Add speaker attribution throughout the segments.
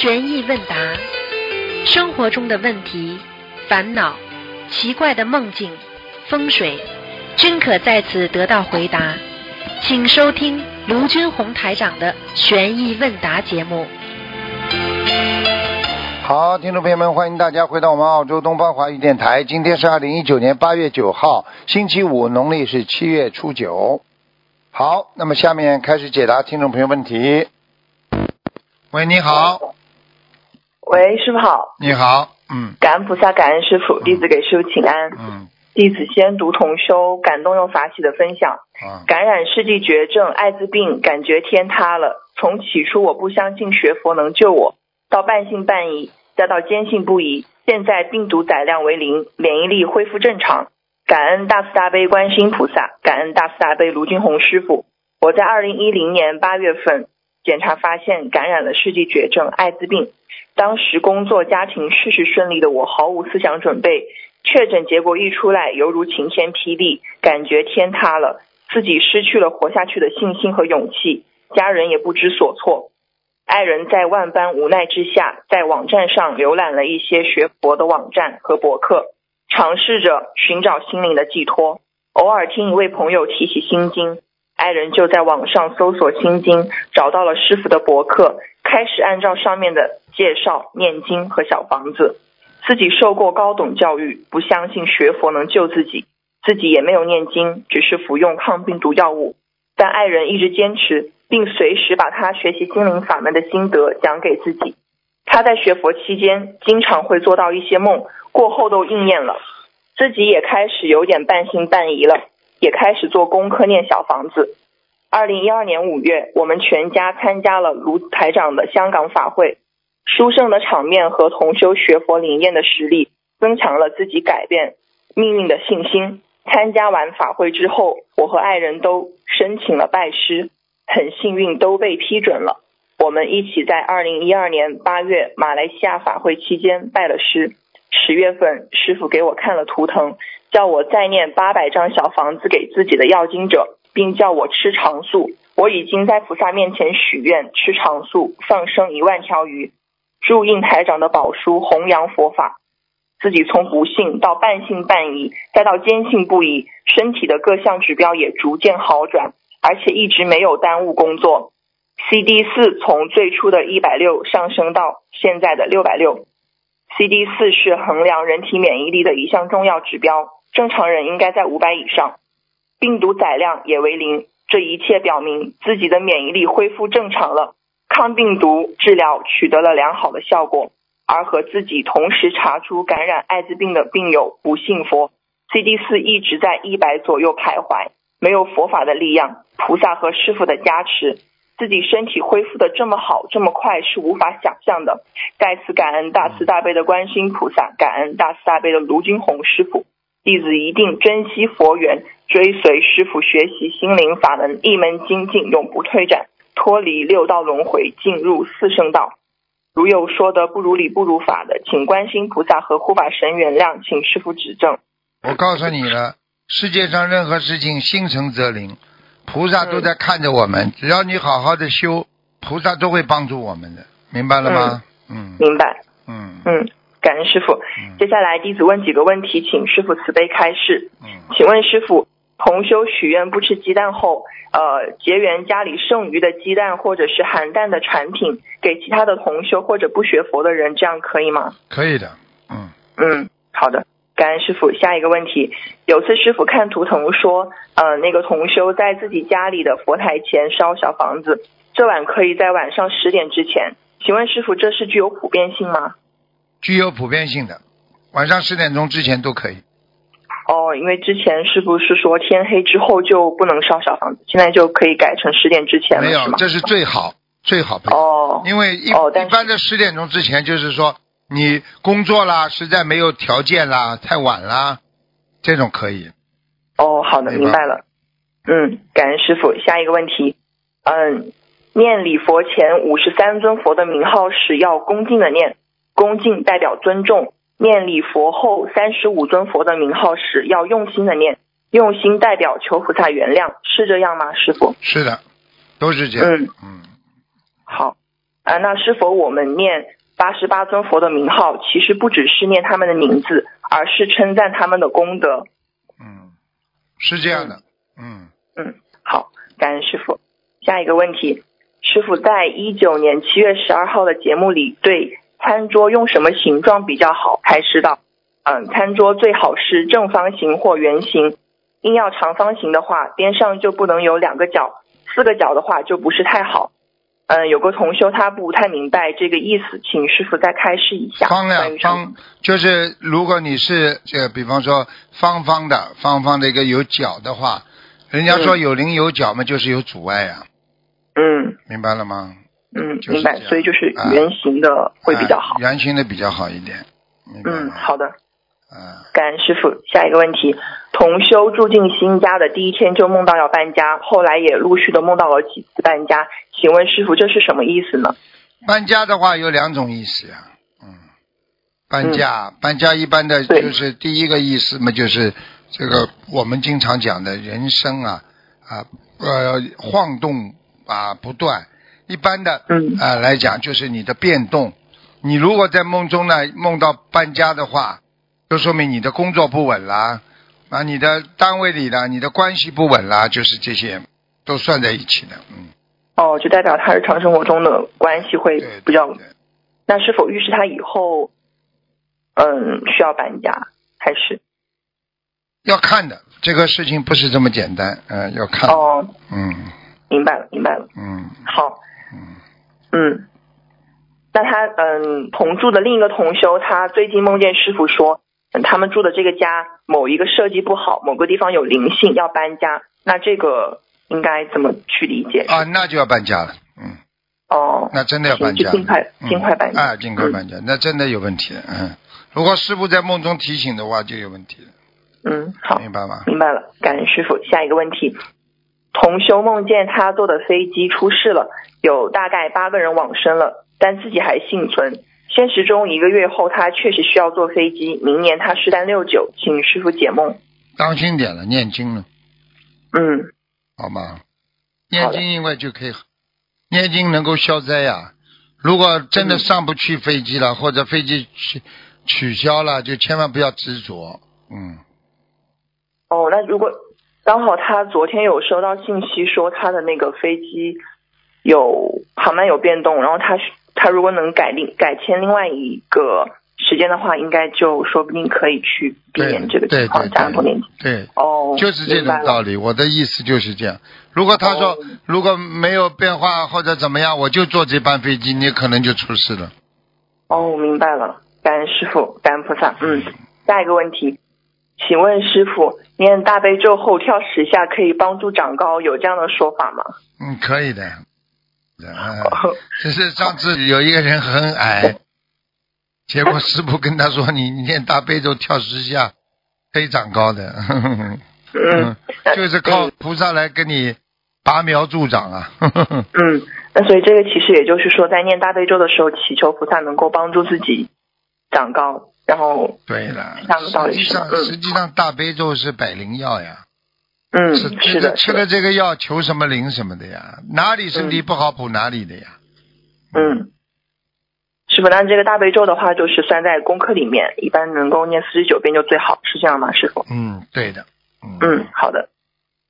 Speaker 1: 悬疑问答，生活中的问题、烦恼、奇怪的梦境、风水，均可在此得到回答。请收听卢军红台长的悬疑问答节目。
Speaker 2: 好，听众朋友们，欢迎大家回到我们澳洲东方华语电台。今天是二零一九年八月九号，星期五，农历是七月初九。好，那么下面开始解答听众朋友问题。喂，你好，
Speaker 3: 喂，师傅好，
Speaker 2: 你好，嗯
Speaker 3: 感恩菩萨，感恩师傅，弟子给师傅请安。
Speaker 2: 嗯
Speaker 3: 弟子先读同修感动又法喜的分享。
Speaker 2: 嗯
Speaker 3: 感染世纪绝症艾滋病，感觉天塌了。从起初我不相信学佛能救我，到半信半疑，再到坚信不疑，现在病毒载量为零，免疫力恢复正常。感恩大慈大悲观世音菩萨，感恩大慈大悲卢军宏师傅。我在二零一零年八月份检查发现感染了世纪绝症艾滋病，当时工作家庭事事顺利的我毫无思想准备，确诊结果一出来，犹如晴天霹雳，感觉天塌了，自己失去了活下去的信心和勇气，家人也不知所措。爱人在万般无奈之下，在网站上浏览了一些学佛的网站和博客，尝试着寻找心灵的寄托。偶尔听一位朋友提起心经，爱人就在网上搜索心经，找到了师傅的博客，开始按照上面的介绍念经和小房子。自己受过高等教育，不相信学佛能救自己，自己也没有念经，只是服用抗病毒药物。但爱人一直坚持，并随时把他学习心灵法门的心得讲给自己。他在学佛期间，经常会做到一些梦，过后都应验了。自己也开始有点半信半疑了，也开始做功课念小房子。二零一二年五月，我们全家参加了卢台长的香港法会，殊胜的场面和同修学佛灵验的实力，增强了自己改变命运的信心。参加完法会之后，我和爱人都申请了拜师，很幸运都被批准了。我们一起在二零一二年八月马来西亚法会期间拜了师。十月份，师傅给我看了图腾，叫我再念八百张小房子给自己的要经者，并叫我吃长素。我已经在菩萨面前许愿，吃长素，放生一万条鱼，祝印台长的宝书，弘扬佛法。自己从不信到半信半疑，再到坚信不疑，身体的各项指标也逐渐好转，而且一直没有耽误工作。CD 四从最初的一百六上升到现在的六百六。CD 四是衡量人体免疫力的一项重要指标，正常人应该在五百以上。病毒载量也为零，这一切表明自己的免疫力恢复正常了，抗病毒治疗取得了良好的效果。而和自己同时查出感染艾滋病的病友不信佛，CD 四一直在一百左右徘徊，没有佛法的力量，菩萨和师傅的加持，自己身体恢复的这么好这么快是无法想象的。再次感恩大慈大悲的观世音菩萨，感恩大慈大悲的卢军红师傅，弟子一定珍惜佛缘，追随师傅学习心灵法门，一门精进，永不退转，脱离六道轮回，进入四圣道。如有说的不如理不如法的，请观心菩萨和护法神原谅，请师傅指正。
Speaker 2: 我告诉你了，世界上任何事情心诚则灵，菩萨都在看着我们，只要你好好的修，菩萨都会帮助我们的，明白了吗？嗯
Speaker 3: 明白。
Speaker 2: 嗯
Speaker 3: 嗯，感恩师傅。
Speaker 2: 嗯
Speaker 3: 接下来弟子问几个问题，请师傅慈悲开示。
Speaker 2: 嗯，
Speaker 3: 请问师傅，同修许愿不吃鸡蛋后，呃，结缘家里剩余的鸡蛋或者是含蛋的产品给其他的同修或者不学佛的人，这样可以吗？
Speaker 2: 可以的，嗯
Speaker 3: 嗯，好的，感恩师傅。下一个问题，有次师傅看图腾说，呃，那个同修在自己家里的佛台前烧小房子，这晚可以在晚上十点之前。请问师傅，这是具有普遍性吗？
Speaker 2: 具有普遍性的，晚上十点钟之前都可以。
Speaker 3: 哦，因为之前是不是说天黑之后就不能烧小房子，现在就可以改成十点之前了，
Speaker 2: 没有
Speaker 3: 是，
Speaker 2: 这是最好最好的。
Speaker 3: 哦，
Speaker 2: 因为一、般的十点钟之前，就是说你工作啦，实在没有条件啦，太晚啦，这种可以。
Speaker 3: 哦，好的，
Speaker 2: 明白
Speaker 3: 明白了。嗯，感恩师傅。下一个问题，嗯，念礼佛前五十三尊佛的名号时要恭敬的念，恭敬代表尊重；念礼佛后三十五尊佛的名号时要用心的念，用心代表求菩萨原谅，是这样吗，师傅？
Speaker 2: 是的，都是这样。
Speaker 3: 嗯，
Speaker 2: 嗯，
Speaker 3: 好。啊，那是否我们念八十八尊佛的名号，其实不只是念他们的名字，而是称赞他们的功德？
Speaker 2: 嗯，是这样的。嗯，
Speaker 3: 嗯，好，感恩师傅。下一个问题，师傅在一九年七月十二号的节目里，对餐桌用什么形状比较好开示道，嗯，餐桌最好是正方形或圆形，硬要长方形的话，边上就不能有两个角，四个角的话就不是太好。嗯，有个同修他不太明白这个意思，请师傅再开示一下。
Speaker 2: 方
Speaker 3: 关于上
Speaker 2: 两方就是如果你是这个，比方说方方的、方方的一个有角的话，人家说
Speaker 3: 嗯
Speaker 2: 有棱有角嘛，就是有阻碍呀、
Speaker 3: 嗯
Speaker 2: 明白了吗？
Speaker 3: 嗯，明白所以就是
Speaker 2: 啊
Speaker 3: 圆形的会比较好
Speaker 2: 啊。圆形的比较好一点。
Speaker 3: 嗯，好的。
Speaker 2: 嗯，
Speaker 3: 感恩师傅。下一个问题，同修住进新家的第一天就梦到要搬家，后来也陆续的梦到了几次搬家，请问师傅这是什么意思呢？
Speaker 2: 搬家的话有两种意思呀、嗯，搬家，搬家一般的就是第一个意思嘛，就是这个我们经常讲的人生啊啊呃晃动啊不断，一般的
Speaker 3: 嗯
Speaker 2: 啊、来讲就是你的变动。你如果在梦中呢梦到搬家的话，就说明你的工作不稳啦，啊，你的单位里的你的关系不稳啦，就是这些都算在一起的，嗯，
Speaker 3: 哦，就代表他日常生活中的关系会
Speaker 2: 对
Speaker 3: 比较
Speaker 2: 对。对
Speaker 3: 那是否预示他以后，嗯，需要搬家？还是
Speaker 2: 要看的，这个事情不是这么简单，嗯、要看，
Speaker 3: 哦，
Speaker 2: 嗯
Speaker 3: 明白了，明白了。
Speaker 2: 嗯
Speaker 3: 好，
Speaker 2: 嗯，
Speaker 3: 嗯，那他嗯同住的另一个同修，他最近梦见师傅说，嗯，他们住的这个家某一个设计不好，某个地方有灵性要搬家，那这个应该怎么去理解？
Speaker 2: 啊，那就要搬家了，嗯，
Speaker 3: 哦，
Speaker 2: 那真的要搬家
Speaker 3: 尽快
Speaker 2: 嗯。
Speaker 3: 尽快搬家。
Speaker 2: 啊，尽快搬家，那真的有问题了，嗯，如果师傅在梦中提醒的话，就有问题了，
Speaker 3: 嗯，好，
Speaker 2: 明白吗？
Speaker 3: 明白了，感恩师傅。下一个问题，同修梦见他坐的飞机出事了，有大概八个人往生了，但自己还幸存。现实中一个月后，他确实需要坐飞机，明年他是单六九，请师傅解梦。
Speaker 2: 当心点了，念经了，
Speaker 3: 嗯，
Speaker 2: 好吗？念经因为就可以，念经能够消灾呀、如果真的
Speaker 3: 嗯
Speaker 2: 上不去飞机了，或者飞机取取消了，就千万不要执着，嗯。
Speaker 3: 哦，那如果刚好他昨天有收到信息说他的那个飞机有航班有变动，然后他他如果能改另改签另外一个时间的话，应该就说不定可以去避免这个情况，
Speaker 2: 对
Speaker 3: 加上多念经。
Speaker 2: 对，
Speaker 3: 哦，
Speaker 2: 就是这种道理。我的意思就是这样。如果他说、
Speaker 3: 哦
Speaker 2: 如果没有变化或者怎么样，我就坐这班飞机，你可能就出事了。
Speaker 3: 哦，我明白了，感恩师傅，感恩菩萨。嗯，下一个问题，请问师傅，念大悲咒后跳十下可以帮助长高，有这样的说法吗？
Speaker 2: 嗯，可以的。嗯，只是上次有一个人很矮，结果师傅跟他说：“你念大悲咒跳十下，可以长高的。
Speaker 3: 嗯，
Speaker 2: 就是靠菩萨来跟你拔苗助长啊。
Speaker 3: 嗯，那所以这个其实也就是说，在念大悲咒的时候，祈求菩萨能够帮助自己长高，然后
Speaker 2: 对了，实际上
Speaker 3: 是嗯
Speaker 2: 实际上大悲咒是百灵药呀。
Speaker 3: 嗯，
Speaker 2: 吃
Speaker 3: 是的，是的
Speaker 2: 吃了这个药求什么灵什么的呀？哪里身体不好补哪里的呀？
Speaker 3: 嗯。师傅，那这个大悲咒的话，就是算在功课里面，一般能够念四十九遍就最好，是这样吗，师傅？
Speaker 2: 嗯，对的。嗯
Speaker 3: 嗯，好的。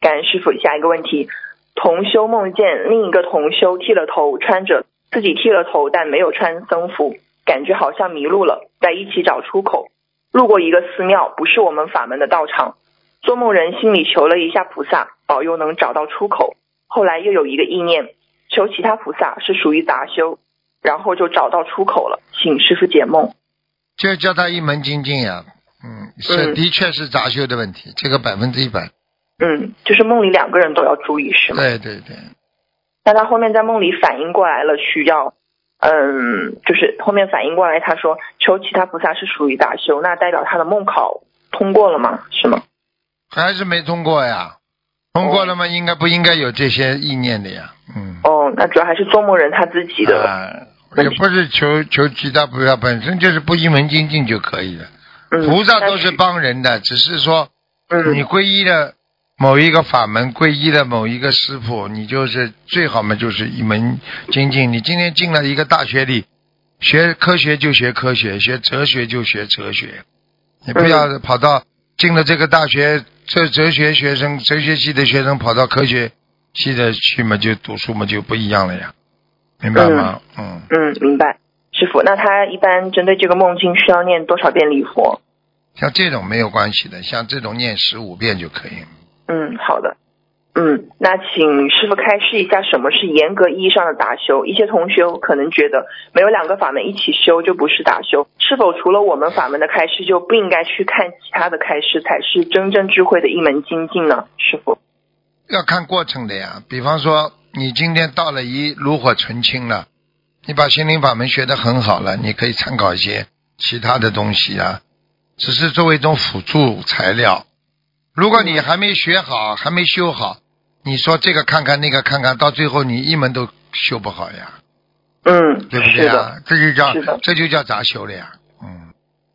Speaker 3: 感恩师傅。下一个问题，同修梦见另一个同修剃了头，穿着自己剃了头，但没有穿僧服，感觉好像迷路了，在一起找出口。路过一个寺庙，不是我们法门的道场。做梦人心里求了一下菩萨，保佑能找到出口。后来又有一个意念，求其他菩萨是属于杂修，然后就找到出口了。请师傅解梦。
Speaker 2: 就叫他一门精进呀。嗯，是
Speaker 3: 嗯
Speaker 2: 的确是杂修的问题，这个百分之一百。
Speaker 3: 嗯，就是梦里两个人都要注意，是吗？
Speaker 2: 对对对，
Speaker 3: 但他后面在梦里反应过来了，需要，嗯，就是后面反应过来，他说求其他菩萨是属于大修，那代表他的梦考通过了吗？是吗？
Speaker 2: 还是没通过呀。通过了吗？应该不应该有这些意念的呀？嗯。
Speaker 3: 哦，那主要还是做梦人他自己的，
Speaker 2: 啊，也不是求求其他菩萨，本身就是不一门精进就可以了。
Speaker 3: 嗯，
Speaker 2: 菩萨都是帮人的，只是说
Speaker 3: 嗯
Speaker 2: 你皈依了某一个法门皈依的某一个师傅，你就是最好嘛，就是一门精进。你今天进了一个大学里，学科学就学科学，学哲学就学哲学，你不要跑到进了这个大学，这哲学学生、哲学系的学生跑到科学系的去嘛，就读书嘛就不一样了呀，明白吗？嗯。
Speaker 3: 嗯，明白。师傅，那他一般针对这个梦境需要念多少遍礼佛？
Speaker 2: 像这种没有关系的，像这种念十五遍就可以。
Speaker 3: 嗯，好的。嗯，那请师傅开示一下，什么是严格意义上的打修？一些同学可能觉得没有两个法门一起修就不是打修，是否除了我们法门的开示，就不应该去看其他的开示，才是真正智慧的一门精进呢？师傅，
Speaker 2: 要看过程的呀。比方说，你今天到了一炉火纯青了，你把心灵法门学得很好了，你可以参考一些其他的东西啊，只是作为一种辅助材料。如果你还没学好，还没修好，你说这个看看那个看看，到最后你一门都修不好呀。
Speaker 3: 嗯，
Speaker 2: 对不对啊？这就叫这就叫杂修了呀。嗯，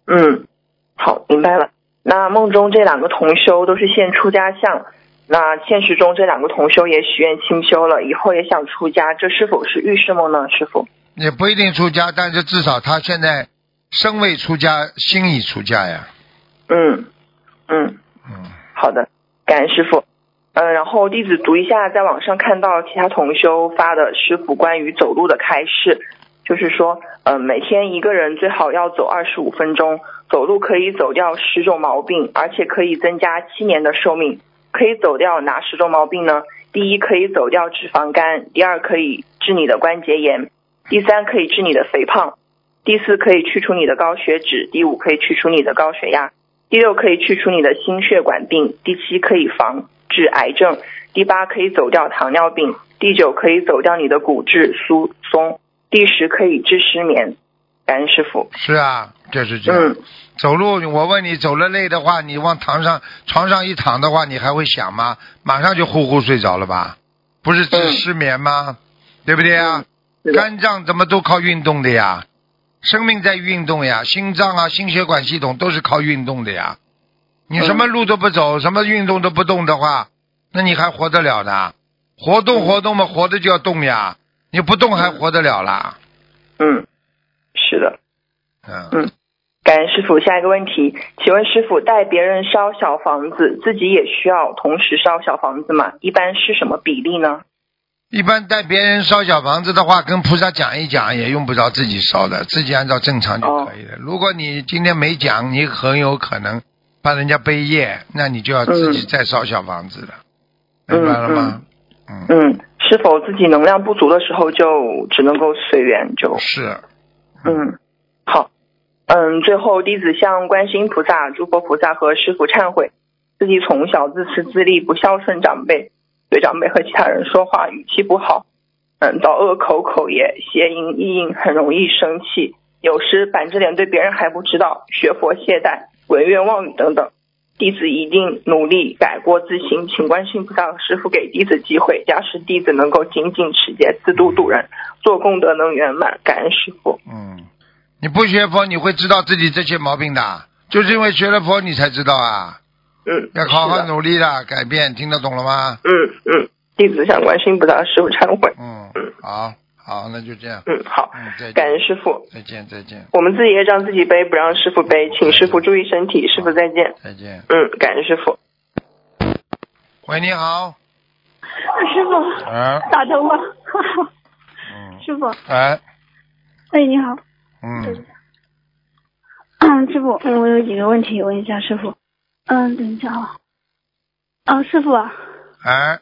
Speaker 3: 嗯，好，明白了。那梦中这两个同修都是现出家相，那现实中这两个同修也许愿清修了，以后也想出家，这是否是预示梦呢？师傅？
Speaker 2: 也不一定出家，但是至少他现在身未出家，心已出家呀。
Speaker 3: 嗯嗯，
Speaker 2: 嗯，
Speaker 3: 好的，感恩师傅。嗯，然后弟子读一下，在网上看到其他同修发的师傅关于走路的开示，就是说，嗯，每天一个人最好要走二十五分钟，走路可以走掉十种毛病，而且可以增加七年的寿命。可以走掉哪十种毛病呢？第一，可以走掉脂肪肝；第二，可以治你的关节炎；第三，可以治你的肥胖；第四，可以去除你的高血脂；第五，可以去除你的高血压；第六，可以去除你的心血管病；第七，可以防治癌症；第八，可以走掉糖尿病；第九，可以走掉你的骨质疏松；第十，可以治失眠。感恩师傅。
Speaker 2: 是啊，就是这样。
Speaker 3: 嗯
Speaker 2: 走路，我问你，走了累的话，你往床上床上一躺的话，你还会想吗？马上就呼呼睡着了吧？不是治
Speaker 3: 嗯
Speaker 2: 失眠吗？对不对啊？肝脏怎么都靠运动的呀？生命在运动呀，心脏啊、心血管系统都是靠运动的呀。你什么路都不走，什么运动都不动的话，那你还活得了呢？活动活动嘛，活着就要动呀。你不动还活得了啦？
Speaker 3: 嗯，是的。
Speaker 2: 嗯，
Speaker 3: 嗯，感恩师傅。下一个问题，请问师傅，带别人烧小房子，自己也需要同时烧小房子吗？一般是什么比例呢？
Speaker 2: 一般带别人烧小房子的话，跟菩萨讲一讲，也用不着自己烧的，自己按照正常就可以了。如果你今天没讲，你很有可能帮人家背业，那你就要自己再烧小房子了，
Speaker 3: 嗯
Speaker 2: 明白了吗？嗯，
Speaker 3: 嗯，是否自己能量不足的时候就只能够随缘就？
Speaker 2: 是，
Speaker 3: 嗯，好。嗯，最后弟子向观世音菩萨、诸佛菩萨和师傅忏悔，自己从小自私自利，不孝顺长辈，对长辈和其他人说话语气不好，嗯，到恶口口业、邪淫意淫，很容易生气，有时板着脸对别人还不知道，学佛懈怠、文怨妄语等等。弟子一定努力改过自新，请观世音菩萨师傅给弟子机会，加使弟子能够精进持戒，自度度人，做功德能圆满。感恩师傅。
Speaker 2: 嗯，你不学佛，你会知道自己这些毛病的，就是因为学了佛，你才知道啊。
Speaker 3: 嗯，
Speaker 2: 要好好努力的改变，听得懂了吗？
Speaker 3: 嗯嗯，弟子向观世音菩萨师傅忏悔。
Speaker 2: 嗯，好，好，那就这样。
Speaker 3: 嗯，好，
Speaker 2: 嗯，
Speaker 3: 感恩师傅。
Speaker 2: 再见，再见，
Speaker 3: 我们自己也让自己背，不让师傅背，请师傅注意身体。师傅再见。
Speaker 2: 再见。
Speaker 3: 嗯，感恩师傅。
Speaker 2: 喂，你好。
Speaker 4: 师傅
Speaker 2: 啊，
Speaker 4: 打通了，
Speaker 2: 嗯，
Speaker 4: 师傅，
Speaker 2: 哎，
Speaker 4: 哎，你好，
Speaker 2: 嗯，
Speaker 4: 嗯，师傅，嗯，我有几个问题问一下师傅，嗯，等一下啊，啊，师傅啊，
Speaker 2: 哎，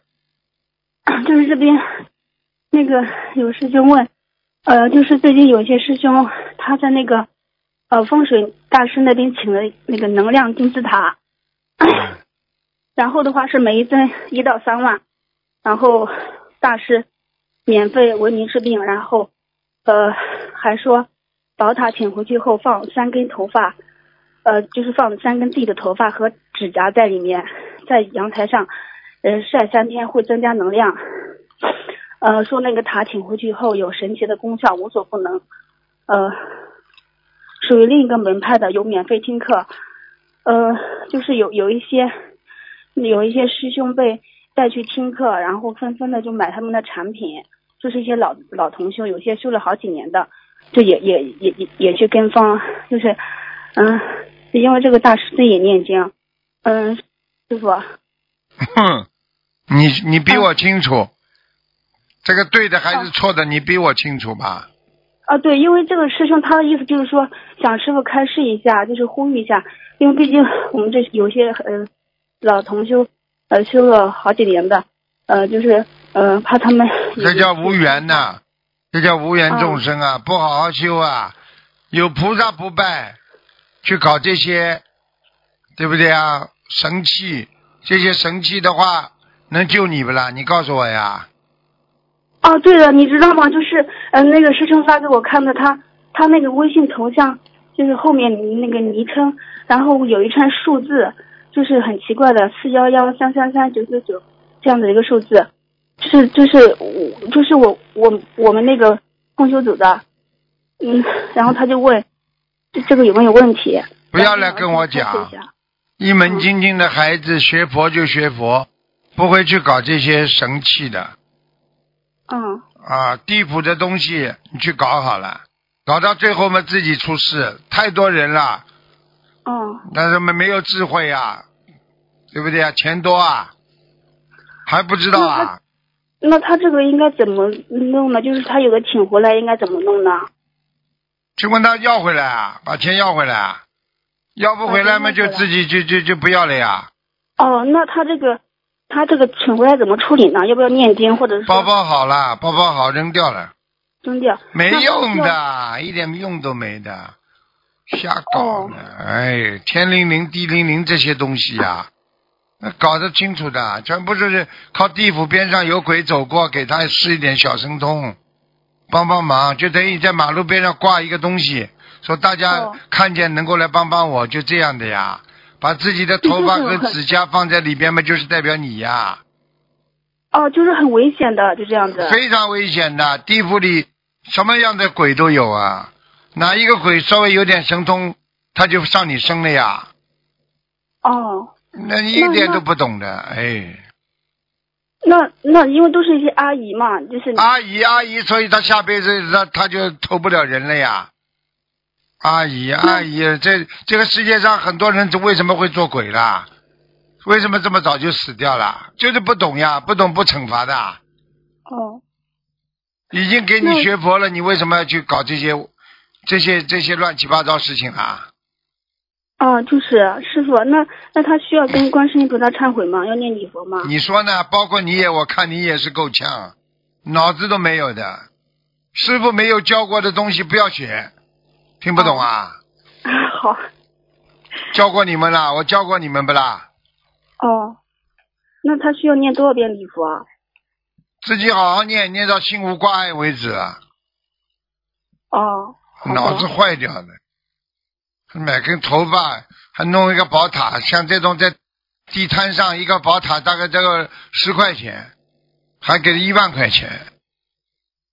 Speaker 4: 就是这边那个有师兄问，呃，就是最近有一些师兄他在那个呃风水大师那边请了那个能量金字塔，然后的话是每一尊一到三万，然后大师免费为您治病，然后呃还说宝塔请回去后放三根头发，呃就是放三根自己的头发和指甲在里面，在阳台上呃晒三天会增加能量，呃说那个塔请回去后有神奇的功效，无所不能，呃属于另一个门派的有免费听课，呃就是有有一些。有一些师兄被带去听课，然后纷纷的就买他们的产品，就是一些老老同修，有些修了好几年的，就也也也也也去跟风，就是嗯，因为这个大师也念经，嗯，师傅，
Speaker 2: 哼，你你比我清楚，这个对的还是错的，你比我清楚吧？
Speaker 4: 啊，对，因为这个师兄他的意思就是说，想师傅开示一下，就是呼吁一下，因为毕竟我们这有些呃老同修，呃修了好几年的，呃就是呃怕他们
Speaker 2: 这叫无缘呐、这叫无缘众生啊，不好好修啊，有菩萨不拜，去搞这些，对不对啊？神器，这些神器的话，能救你不啦？你告诉我呀。
Speaker 4: 哦，对了，你知道吗？就是呃那个师兄发给我看的，他他那个微信头像就是后面那个昵称，然后有一串数字，就是很奇怪的四幺幺三三三九九九这样的一个数字，就是就是我就是我我我们那个控修组的，嗯，然后他就问这这个有没有问题？
Speaker 2: 不要来跟我讲
Speaker 4: 想，一
Speaker 2: 门精进的孩子学佛就学佛，不会去搞这些神器的
Speaker 4: 嗯
Speaker 2: 啊，地府的东西你去搞好了，搞到最后嘛自己出事，太多人了，
Speaker 4: 嗯
Speaker 2: 但是没没有智慧啊，对不对啊？钱多啊，还不知道啊？
Speaker 4: 那他这个应该怎么弄呢？就是他有个请回来，应该怎么弄呢？
Speaker 2: 去问他要回来啊，把钱要回来啊，要不回来嘛就自己就就就不要了呀，
Speaker 4: 哦，那他这个他这个请回来怎么处理呢？要不要念经，或者是
Speaker 2: 包包好了，包包好扔掉了。
Speaker 4: 扔掉？
Speaker 2: 没用。的，一点用都没的，瞎搞
Speaker 4: 哦
Speaker 2: 呢！哎，天灵灵、地灵灵这些东西呀、那搞得清楚的，全部是靠地府边上有鬼走过，给他施一点小神通，帮帮忙，就等于在马路边上挂一个东西，说大家
Speaker 4: 哦
Speaker 2: 看见能够来帮帮我，就这样的呀。把自己的头发和 指甲放在里边嘛，就是代表你呀，
Speaker 4: 哦，就是很危险的，就这样子。
Speaker 2: 非常危险的。地府里什么样的鬼都有啊，哪一个鬼稍微有点神通，他就上你身了呀。
Speaker 4: 哦，
Speaker 2: 那你一点都不懂的，哎，
Speaker 4: 那那因为都是一些阿姨嘛，就是
Speaker 2: 阿姨阿姨，所以她下辈子他他就投不了人了呀。阿姨阿姨，这这个世界上很多人为什么会做鬼啦？为什么这么早就死掉了？就是不懂呀，不懂不惩罚的。
Speaker 4: 哦，
Speaker 2: 已经给你学佛了，你为什么要去搞这些这些这些乱七八糟事情啊？
Speaker 4: 哦，就是师傅，那那他需要跟观世音菩萨忏悔吗？要念礼佛吗？
Speaker 2: 你说呢？包括你也，我看你也是够呛，脑子都没有的。师傅没有教过的东西不要学，听不懂啊？
Speaker 4: 好，
Speaker 2: 教过你们啦，我教过你们不啦？
Speaker 4: 哦，那他需要念多少遍礼佛啊？
Speaker 2: 自己好好念，念到心无挂碍为止啊！
Speaker 4: 哦，
Speaker 2: 脑子坏掉了，买根头发还弄一个宝塔，像这种在地摊上一个宝塔大概这个十块钱，还给一万块钱。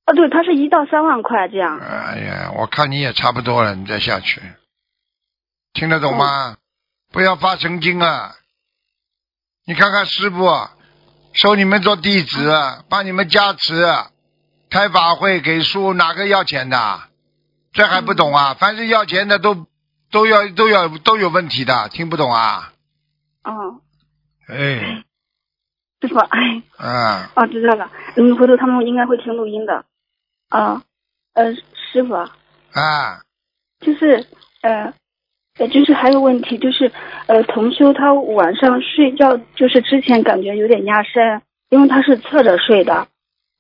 Speaker 4: 哦，对，他是一到三万块这样。
Speaker 2: 哎呀，我看你也差不多了，你再下去，听得懂吗？不要发神经啊！你看看师傅，收你们做弟子，帮你们加持，开法会给书，哪个要钱的？这还不懂啊？凡是要钱的都都要都要都有问题的，听不懂啊？
Speaker 4: 哦，
Speaker 2: 哎，
Speaker 4: 师傅，哎，
Speaker 2: 啊，
Speaker 4: 哦，知道了。嗯，回头他们应该会听录音的。啊，呃，师傅，
Speaker 2: 啊，
Speaker 4: 就是呃，呃，就是还有问题，就是呃，同修他晚上睡觉，就是之前感觉有点压身，因为他是侧着睡的，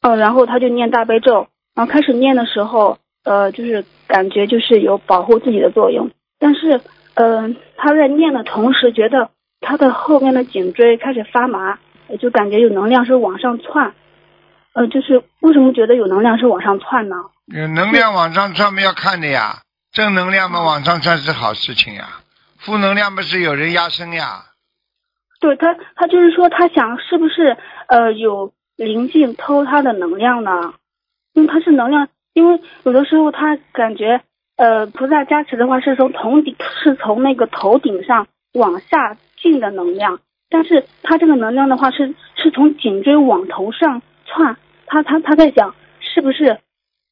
Speaker 4: 嗯、然后他就念大悲咒，然后开始念的时候，呃，就是感觉就是有保护自己的作用，但是呃，他在念的同时，觉得他的后面的颈椎开始发麻，呃就感觉有能量是往上窜，呃，就是为什么觉得有能量是往上窜呢？
Speaker 2: 有能量往上窜们要看的呀，正能量嘛往上窜是好事情呀，负能量不是有人压身呀。
Speaker 4: 对他，他就是说，他想是不是呃有灵性偷他的能量呢？因为他是能量，因为有的时候他感觉呃菩萨加持的话是从头顶是从那个头顶上往下进的能量，但是他这个能量的话是是从颈椎往头上窜，他他他在想是不是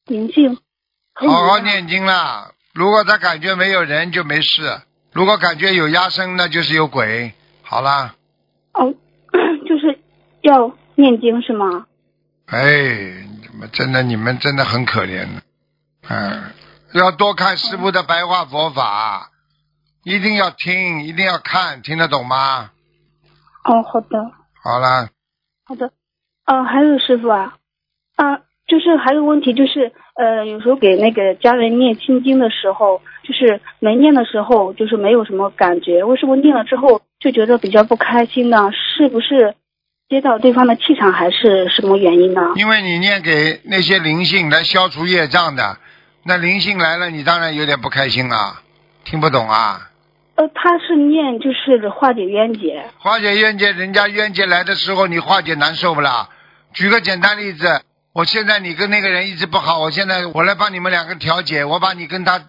Speaker 4: 灵性
Speaker 2: 好好念经啦。如果他感觉没有人就没事，如果感觉有压声，那就是有鬼。好啦，
Speaker 4: 哦，就是要念经是吗？
Speaker 2: 哎，你们真的，你们真的很可怜的。嗯，要多看师傅的白话佛法，一定要听，一定要看，听得懂吗？
Speaker 4: 哦，好的。
Speaker 2: 好了，
Speaker 4: 好的，呃，还有师傅啊，啊，就是还有问题就是，呃，有时候给那个家人念心经的时候，就是没念的时候，就是没有什么感觉，为什么念了之后就觉得比较不开心呢？是不是接到对方的气场，还是什么原因呢？
Speaker 2: 因为你念给那些灵性来消除业障的，那灵性来了，你当然有点不开心啊，听不懂啊。
Speaker 4: 呃，他是念就是化解冤结，
Speaker 2: 化解冤结，人家冤结来的时候，你化解难受不啦？举个简单例子，我现在你跟那个人一直不好，我现在我来帮你们两个调解，我把你跟他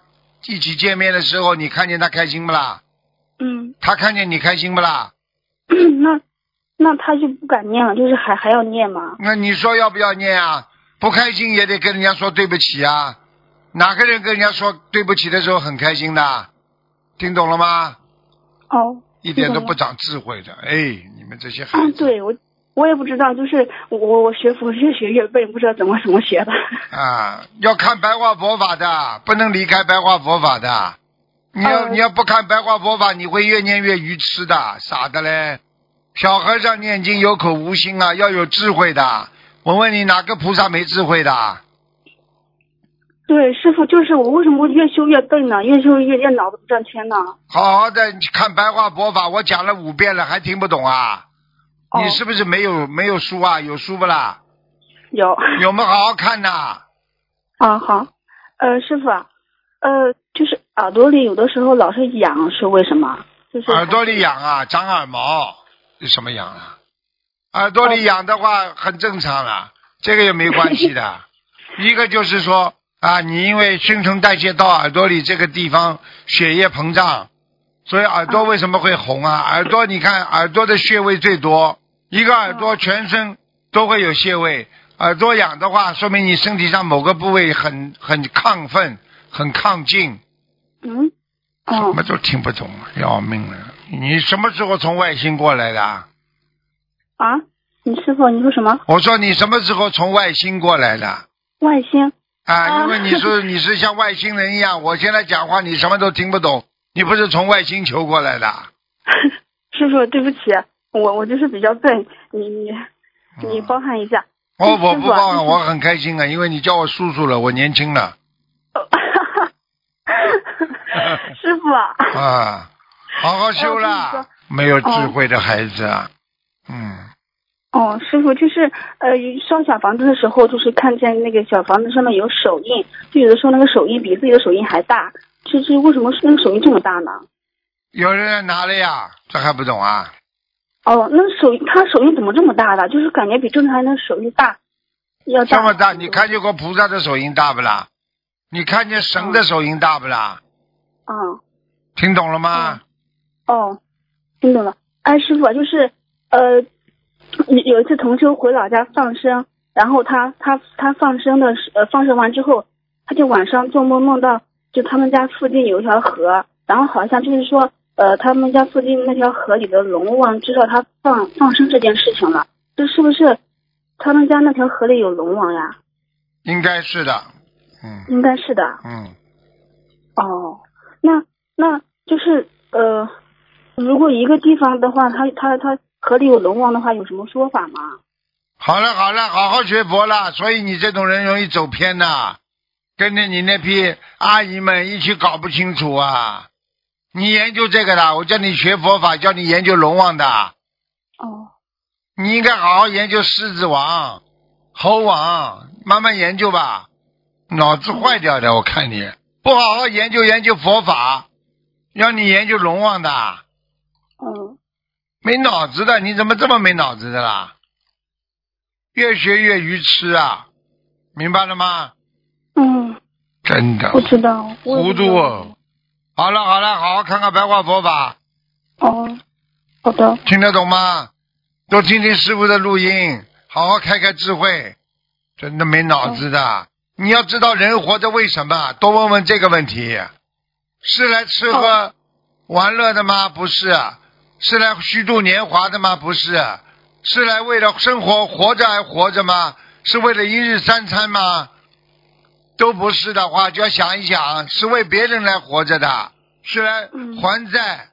Speaker 2: 一起见面的时候，你看见他开心不啦？
Speaker 4: 嗯，
Speaker 2: 他看见你开心不啦？
Speaker 4: 那那他就不敢念了，就是还还要念吗？
Speaker 2: 那你说要不要念啊？不开心也得跟人家说对不起啊！哪个人跟人家说对不起的时候很开心的？听懂了吗？
Speaker 4: 哦，
Speaker 2: 一点都不长智慧的，哎，你们这些孩
Speaker 4: 嗯，
Speaker 2: 子。
Speaker 4: 对我我也不知道，就是我我学佛越学越笨，不知道怎么怎么学的。
Speaker 2: 啊，要看白话佛法的，不能离开白话佛法的。你要、
Speaker 4: 呃
Speaker 2: 你要不看白话佛法，你会越念越愚痴的，傻的嘞。小和尚念经有口无心啊，要有智慧的。我问你，哪个菩萨没智慧的？
Speaker 4: 对，师傅，就是我为什么越修越笨呢？越修越越脑子不转圈呢？
Speaker 2: 好好的看白话佛法，我讲了五遍了，还听不懂啊？
Speaker 4: 哦
Speaker 2: 你是不是没有没有书啊？有书不啦？
Speaker 4: 有
Speaker 2: 有没有好好看呐？
Speaker 4: 啊，好，呃，师傅啊，呃，就是耳朵里有的时候老是痒，是为什么？就是
Speaker 2: 耳朵里痒啊，长耳毛，有什么痒啊？耳朵里痒的话很正常了，这个也没关系的。一个就是说啊，你因为新陈代谢到耳朵里这个地方血液膨胀，所以耳朵为什么会红啊？耳朵你看耳朵的穴位最多，一个耳朵全身都会有穴位。耳朵痒的话，说明你身体上某个部位很很亢奋、很亢进。
Speaker 4: 嗯，
Speaker 2: 什
Speaker 4: 哦
Speaker 2: 么都听不懂，要命了！你什么时候从外星过来的？
Speaker 4: 啊，你师傅你说什么？
Speaker 2: 我说你什么时候从外星过来的？
Speaker 4: 外星？
Speaker 2: 啊，
Speaker 4: 啊。
Speaker 2: 因为你是你是像外星人一样，我现在讲话你什么都听不懂，你不是从外星球过来的？
Speaker 4: 师傅，对不起，我我就是比较笨，你你你包涵一下。
Speaker 2: 哦，我不
Speaker 4: 包含
Speaker 2: 我很开心啊，因为你叫我叔叔了，我年轻了。
Speaker 4: 师傅啊，
Speaker 2: 啊，好好修啦，没有智慧的孩子啊，嗯，
Speaker 4: 哦，师傅就是呃烧小房子的时候，就是看见那个小房子上面有手印，就有的时候那个手印比自己的手印还大，这这为什么是那个手印这么大呢？
Speaker 2: 有人拿了呀，这还不懂啊？
Speaker 4: 哦，那手他手印怎么这么大的？就是感觉比正常人的手印大，要大
Speaker 2: 这么大，你看见过菩萨的手印大不啦？你看见神的手印大不啦？
Speaker 4: 啊、
Speaker 2: 听懂了吗？
Speaker 4: 哦，听懂了。哎，师傅啊，就是呃，有有一次同修回老家放生，然后他他他放生的时呃放生完之后，他就晚上做梦梦到就他们家附近有一条河，然后好像就是说呃他们家附近那条河里的龙王知道他放放生这件事情了，这是不是他们家那条河里有龙王呀？
Speaker 2: 应该是的，嗯
Speaker 4: 应该是的。
Speaker 2: 嗯，
Speaker 4: 哦，那那就是呃，如果一个地方的话，它它它河里有龙王的话，有什么说法吗？
Speaker 2: 好了好了，好好学佛了。所以你这种人容易走偏呐、跟着你那批阿姨们一起搞不清楚啊。你研究这个的，我叫你学佛法，叫你研究龙王的，
Speaker 4: 哦，
Speaker 2: 你应该好好研究狮子王、猴王，慢慢研究吧。脑子坏掉的，我看你不好好研究研究佛法，让你研究龙王的。
Speaker 4: 嗯，
Speaker 2: 没脑子的，你怎么这么没脑子的啦？越学越愚痴啊，明白了吗？
Speaker 4: 嗯，
Speaker 2: 真的
Speaker 4: 不知道，
Speaker 2: 糊涂哦。好了好了，好好看看白话佛法。
Speaker 4: 哦，好的，
Speaker 2: 听得懂吗？多听听师傅的录音，好好开开智慧。真的没脑子的，你要知道人活着为什么？多问问这个问题。是来吃喝玩乐的吗？不是。是来虚度年华的吗？不是。是来为了生活活着而活着吗？是为了一日三餐吗？都不是的话，就要想一想，是为别人来活着的，是来
Speaker 4: 嗯
Speaker 2: 还债，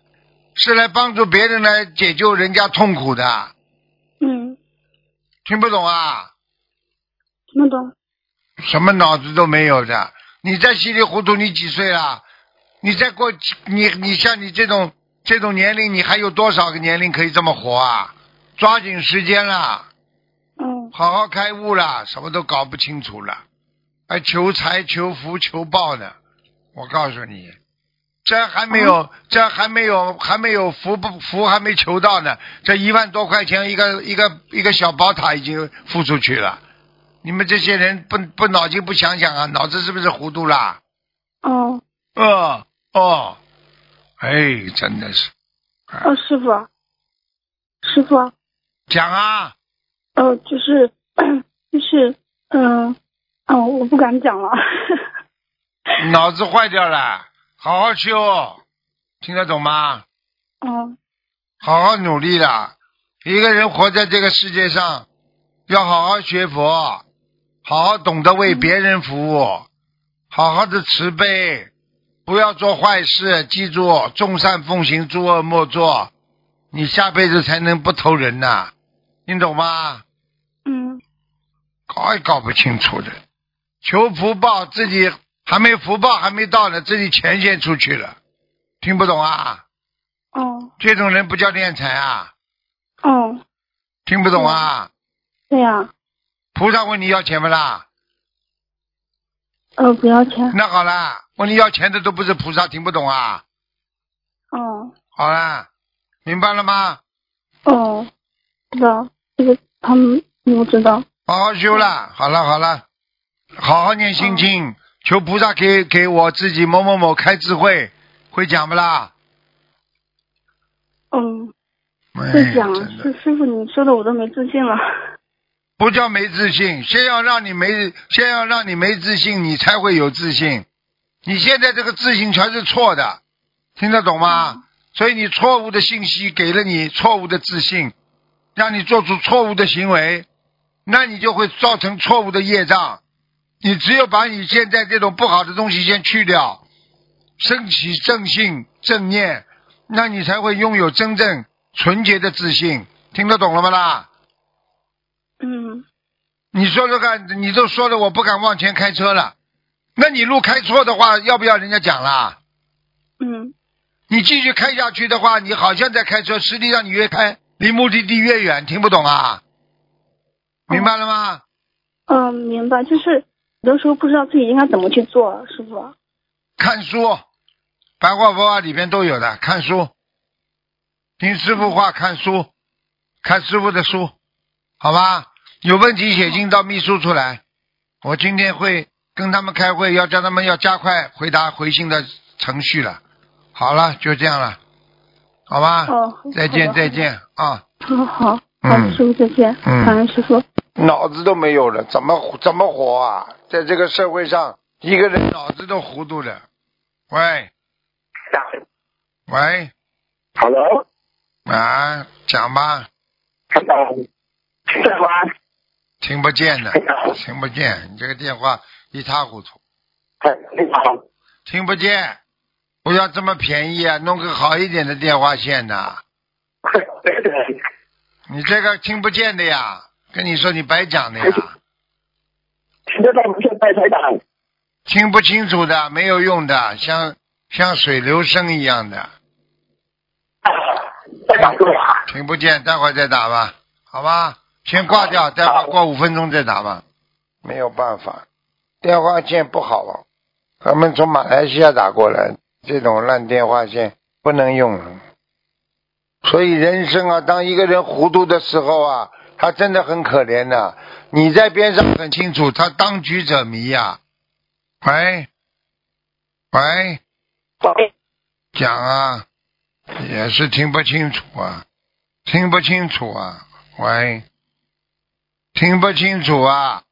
Speaker 2: 是来帮助别人来解救人家痛苦的。
Speaker 4: 嗯，
Speaker 2: 听不懂啊？
Speaker 4: 听不懂。
Speaker 2: 什么脑子都没有的，你再稀里糊涂，你几岁了？你再过你你像你这种这种年龄，你还有多少个年龄可以这么活啊？抓紧时间啦，
Speaker 4: 嗯
Speaker 2: 好好开悟啦，什么都搞不清楚了，还求财求福求报呢。我告诉你，这还没有，这还没有，还没有福不福还没求到呢。这一万多块钱一个一个一个小宝塔已经付出去了。你们这些人不不脑筋不想想啊，脑子是不是糊涂啦？
Speaker 4: 哦
Speaker 2: 哦哦，哎，真的是，
Speaker 4: 哦，师傅，师傅，
Speaker 2: 讲啊，
Speaker 4: 呃，就是 就是嗯哦，我不敢讲了。
Speaker 2: 脑子坏掉了，好好修，听得懂吗？
Speaker 4: 哦。
Speaker 2: 好好努力了。一个人活在这个世界上，要好好学佛，好好懂得为别人服务，好好的慈悲，不要做坏事。记住，众善奉行，诸恶莫作，你下辈子才能不投人呐、听懂吗？
Speaker 4: 嗯
Speaker 2: 搞也搞不清楚的，求福报，自己还没福报还没到呢，自己钱先出去了，听不懂啊？
Speaker 4: 哦
Speaker 2: 这种人不叫敛财啊？
Speaker 4: 哦，
Speaker 2: 听不懂啊？
Speaker 4: 对呀，
Speaker 2: 菩萨问你要钱不啦？
Speaker 4: 呃，不要钱。
Speaker 2: 那好啦，问你要钱的都不是菩萨，听不懂啊？
Speaker 4: 哦
Speaker 2: 好啦，明白了吗？
Speaker 4: 哦，知道这个他们我知道。
Speaker 2: 好好修啦，好了好了，好好念心经，求菩萨给给我自己某某某开智慧，会讲不啦？
Speaker 4: 嗯，
Speaker 2: 哎
Speaker 4: 会讲，师师傅你说的我都没自信了。
Speaker 2: 不叫没自信，先要让你没，先要让你没自信，你才会有自信。你现在这个自信全是错的，听得懂吗？所以你错误的信息给了你错误的自信，让你做出错误的行为，那你就会造成错误的业障。你只有把你现在这种不好的东西先去掉，升起正信正念，那你才会拥有真正纯洁的自信。听得懂了吗啦？
Speaker 4: 嗯
Speaker 2: 你说说看，你都说了我不敢往前开车了，那你路开错的话，要不要人家讲啦？
Speaker 4: 嗯
Speaker 2: 你继续开下去的话，你好像在开车，实际上你越开离目的地越远，听不懂啊？明白了吗？
Speaker 4: 嗯，明白。就是有的时候不知道自己应该怎么去做，师傅。
Speaker 2: 看书，白话佛法里边都有的，看书，听师傅话，看书，看师傅的书，好吧？有问题写信到秘书处来，我今天会跟他们开会，要叫他们要加快回答回信的程序了。好了，就这样了，好吧？
Speaker 4: 哦，
Speaker 2: 再见，再。见啊！
Speaker 4: 好好好，师傅再见。
Speaker 2: 嗯
Speaker 4: 感恩师傅。
Speaker 2: 脑子都没有了，怎么怎么活啊？在这个社会上，一个人脑子都糊涂了。喂喂
Speaker 5: Hello，
Speaker 2: 啊，讲吧，
Speaker 5: 听得吗？
Speaker 2: 听不见的听不见，你这个电话一塌糊涂，听不见。不要这么便宜啊，弄个好一点的电话线呐。
Speaker 5: 对对，
Speaker 2: 你这个听不见的呀，跟你说你白讲的呀，
Speaker 5: 听得到没有？台台长，
Speaker 2: 听不清楚的，没有用的，像像水流声一样的，听不见，待会儿再打吧，好吧？先挂掉，待会儿过五分钟再打吧。没有办法，电话线不好。啊，他们从马来西亚打过来，这种烂电话线不能用。了。所以人生啊，当一个人糊涂的时候啊，他真的很可怜的、你在边上很清楚，他当局者迷呀、喂，喂，
Speaker 5: 喂，
Speaker 2: 讲啊，也是听不清楚啊。听不清楚啊，喂，听不清楚啊，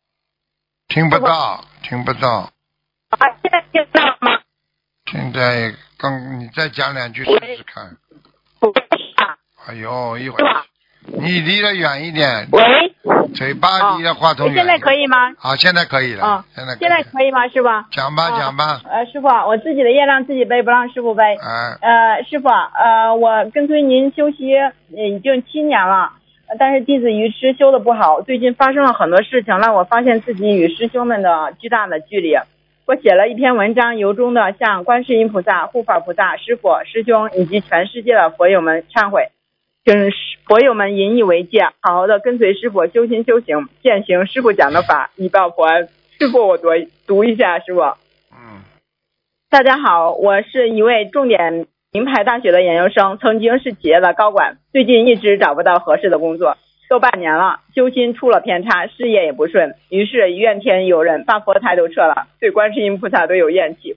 Speaker 2: 听不到，听不到。
Speaker 6: 啊，现在听到了吗？
Speaker 2: 现在刚你再讲两句试试看。
Speaker 6: 啊，
Speaker 2: 哎呦，一会儿？你离得远一点，
Speaker 6: 喂，
Speaker 2: 嘴巴离的话筒远。
Speaker 6: 现在可以吗？
Speaker 2: 好，现在可以了。
Speaker 6: 啊
Speaker 2: 现在
Speaker 6: 现在可以吗，师傅？
Speaker 2: 讲吧
Speaker 6: 啊
Speaker 2: 讲吧，
Speaker 6: 呃，师傅，我自己的业让自己背，不让师傅背。
Speaker 2: 哎，
Speaker 6: 呃，师傅，呃，我跟随您修习呃已经七年了，呃但是弟子与师修的不好，最近发生了很多事情，让我发现自己与师兄们的巨大的距离。我写了一篇文章，由衷的向观世音菩萨、护法菩萨、师傅、师兄以及全世界的佛友们忏悔，请师佛友们引以为戒，好好的跟随师傅修心修行，践行师傅讲的法，以报佛恩。师傅，我读读一下，师傅。
Speaker 2: 嗯，
Speaker 6: 大家好，我是一位重点名牌大学的研究生，曾经是企业的高管，最近一直找不到合适的工作，都半年了，修心出了偏差，事业也不顺，于是怨天尤人，把佛台都撤了，对观世音菩萨都有怨气。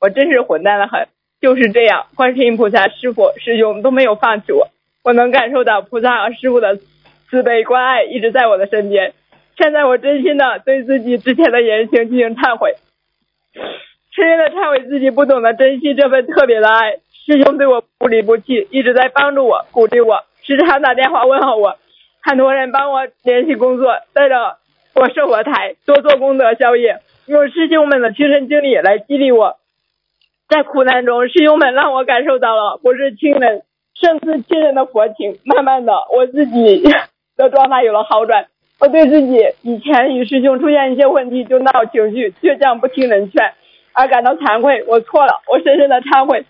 Speaker 6: 我真是混蛋的很，就是这样，观世音菩萨、师傅、师兄都没有放弃我，我能感受到菩萨和师傅的慈悲关爱一直在我的身边。现在我真心的对自己之前的言行进行忏悔，深深的忏悔自己不懂得珍惜这份特别的爱。师兄对我不离不弃，一直在帮助我、鼓励我，时常打电话问候我。很多人帮我联系工作，带着我生活台，多做功德消业，用师兄们的亲身经历来激励我。在苦难中，师兄们让我感受到了不是亲人胜似亲人的佛情。慢慢的，我自己的状态有了好转。我对自己以前与师兄出现一些问题就闹情绪、倔强不听人劝而感到惭愧，我错了，我深深的忏悔。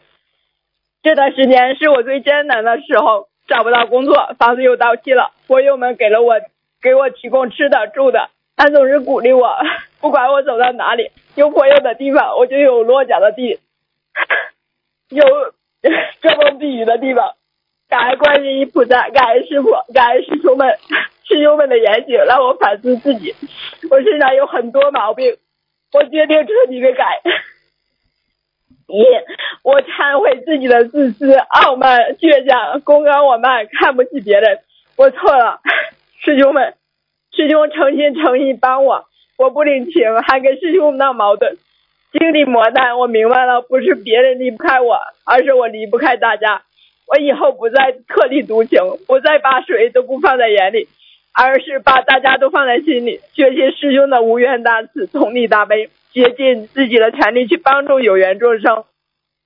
Speaker 6: 这段时间是我最艰难的时候，找不到工作，房子又到期了，朋友们给了我给我提供吃的住的，他总是鼓励我，不管我走到哪里，有朋友的地方，我就有落脚的地，有遮风避雨的地方。感恩观音菩萨，感恩师傅，感恩师兄们，师兄们的言行让我反思自己，我身上有很多毛病，我决定彻底的改。一，我忏悔自己的自私、傲慢、倔强、功高我慢，看不起别人，我错了。师兄们，师兄诚心诚意帮我，我不领情，还跟师兄闹矛盾，经历磨难，我明白了，不是别人离不开我，而是我离不开大家。我以后不再特立独行，不再把谁都不放在眼里，而是把大家都放在心里，学习师兄的无缘大慈、同理大悲，竭尽自己的全力去帮助有缘众生。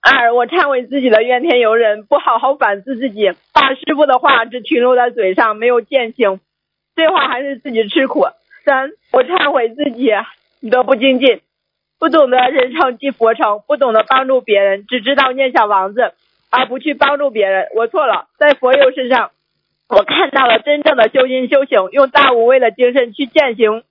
Speaker 6: 二，我忏悔自己的怨天尤人，不好好反思自己，把师傅的话只停留在嘴上，没有践行，最后还是自己吃苦。三，我忏悔自己德不精进，不懂得人成即佛成，不懂得帮助别人，只知道念小王子。而不去帮助别人，我错了。在佛友身上，我看到了真正的修心修行，用大无畏的精神去践行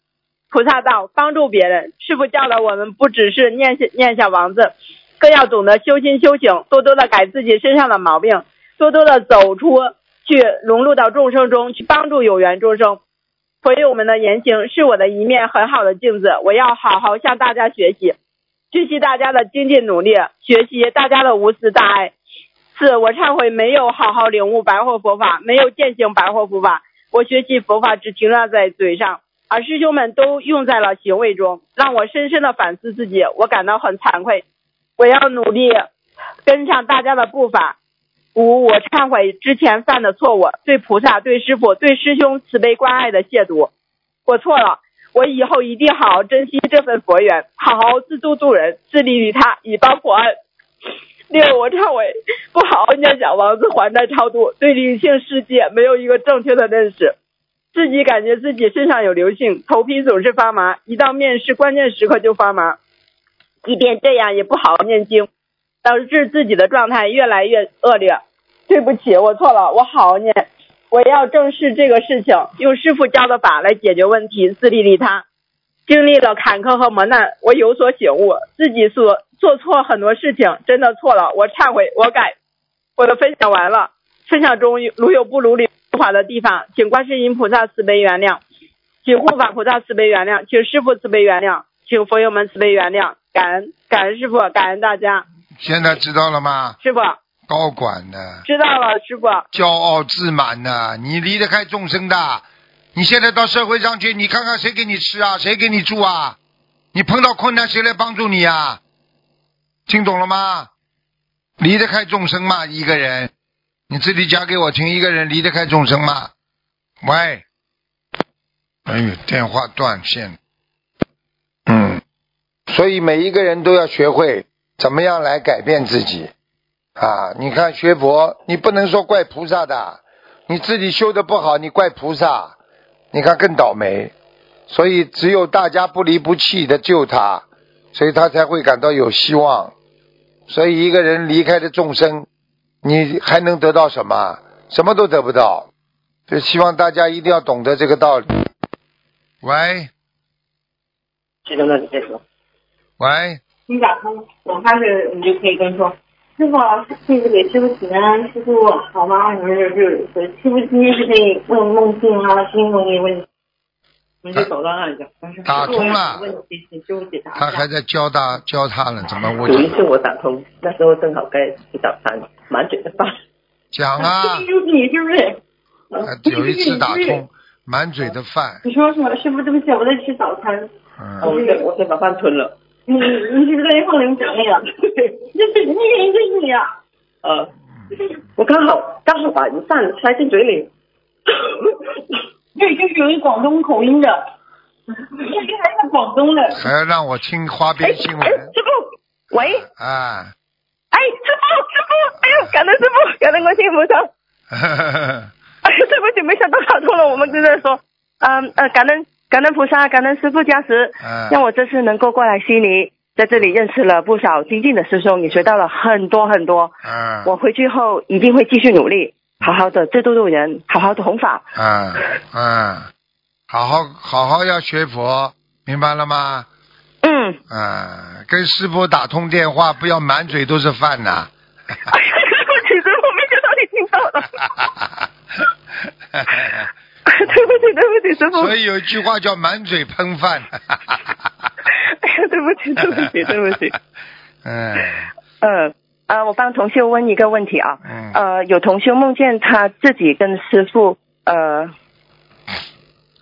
Speaker 6: 菩萨道，帮助别人。师傅教导我们，不只是念念小王子，更要懂得修心修行，多多的改自己身上的毛病，多多的走出去，融入到众生中，去帮助有缘众生。所以我们的言行是我的一面很好的镜子，我要好好向大家学习，学习大家的精进努力，学习大家的无私大爱。四，我忏悔没有好好领悟白话佛法，没有践行白话佛法。我学习佛法只停留在嘴上，而师兄们都用在了行为中，让我深深的反思自己，我感到很惭愧。我要努力跟上大家的步伐。五，我忏悔之前犯的错误，对菩萨、对师傅、对师兄慈悲关爱的亵渎，我错了。我以后一定好好珍惜这份佛缘，好好自度度人，自利利他，以报佛恩。六，我忏悔不好好念小王子还债超度，对灵性世界没有一个正确的认识，自己感觉自己身上有灵性，头皮总是发麻，一到面试关键时刻就发麻，一边这样也不好好念经，导致自己的状态越来越恶劣。对不起，我错了，我好好念，我要正视这个事情，用师傅教的法来解决问题，自利利他。经历了坎坷和磨难，我有所醒悟，自己所做错很多事情，真的错了，我忏悔，我改。我的分享完了，分享中如有不如理法的地方，请观世音菩萨慈悲原谅，请护法菩萨慈悲原谅，请师傅慈悲原谅，请佛友们慈悲原谅，感恩感恩师傅，感恩大家，
Speaker 2: 现在知道了吗？
Speaker 6: 师傅，
Speaker 2: 高管呢，
Speaker 6: 知道了，师傅。
Speaker 2: 骄傲自满呢，你离得开众生的。你现在到社会上去，你看看谁给你吃啊，谁给你住啊？你碰到困难谁来帮助你啊？听懂了吗？离得开众生吗？一个人，你自己讲给我听，一个人离得开众生吗？喂，哎呦，电话断线。嗯，所以每一个人都要学会怎么样来改变自己啊！你看学佛，你不能说怪菩萨的，你自己修的不好，你怪菩萨，你看更倒霉。所以只有大家不离不弃的救他，所以他才会感到有希望。所以一个人离开的众生，你还能得到什么？什么都得不到。就希望大家一定要懂得这个道理。喂
Speaker 5: 记得那你再说。
Speaker 2: 喂，
Speaker 7: 你打通，我开始你就可以跟说，师傅，弟子给师傅请安，师傅好吗？就是就是，师傅今天是可以问梦境啊、新闻的问就走到那里去。
Speaker 2: 打通了
Speaker 7: 问题请师傅解答。
Speaker 2: 他还在教他教他呢，怎么我
Speaker 8: 有一次我打通，那时候正好该吃早餐，满嘴的饭。
Speaker 2: 讲啊？
Speaker 7: 就是你是不是？
Speaker 2: 呃有一次打通，满嘴的饭，
Speaker 7: 你说什么？师傅，对不起，我在吃早餐。
Speaker 2: 嗯，
Speaker 8: 我先我先把饭吞了。
Speaker 7: 你你是不是在放零讲那个？就是那原因就是你啊！
Speaker 8: 呃，我刚好刚好把饭塞进嘴里。
Speaker 7: 对，就是有一广东口音的，这个还是广东的。
Speaker 2: 还要让我听花边新闻
Speaker 8: 哎，师傅，喂，
Speaker 2: 啊？
Speaker 8: 哎，师傅，师傅，哎呦，感恩师傅，感恩观世音菩萨。哎呀，对不起，没想到打通了，我们正在说，嗯呃，感恩感恩菩萨，感恩师傅加持，
Speaker 2: 嗯
Speaker 8: 让我这次能够过来悉尼，在这里认识了不少精进的师兄，也学到了很多很多。
Speaker 2: 嗯
Speaker 8: 我回去后一定会继续努力，好好的自度度人，好好的弘法。
Speaker 2: 嗯嗯，好好好好要学佛，明白了吗？
Speaker 8: 嗯，
Speaker 2: 嗯，跟师傅打通电话，不要满嘴都是饭呐。
Speaker 8: 哎呀，对不起，师傅，没想到你听到了。对不起，对不起，师傅。
Speaker 2: 所以有一句话叫满嘴喷饭。
Speaker 8: 哎呀，对不起，对不起，对不起。
Speaker 2: 嗯
Speaker 8: 嗯呃，我帮同修问一个问题啊。
Speaker 2: 嗯
Speaker 8: 呃，有同修梦见他自己跟师傅呃，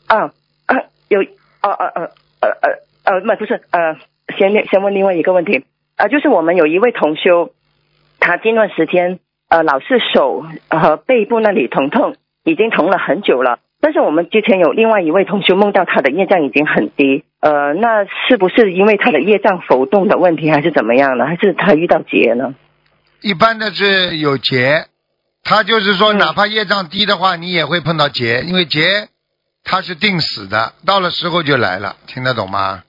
Speaker 8: 啊啊有呃呃呃呃呃不是呃，先先问另外一个问题呃，就是我们有一位同修，他近段时间呃老是手和背部那里疼痛，已经疼了很久了。但是我们之前有另外一位同修梦到他的业障已经很低，呃，那是不是因为他的业障浮动的问题，还是怎么样呢？还是他遇到劫呢？
Speaker 2: 一般的是有劫，他就是说，
Speaker 8: 嗯
Speaker 2: 哪怕业障低的话，你也会碰到劫，因为劫它是定死的，到了时候就来了，听得懂吗？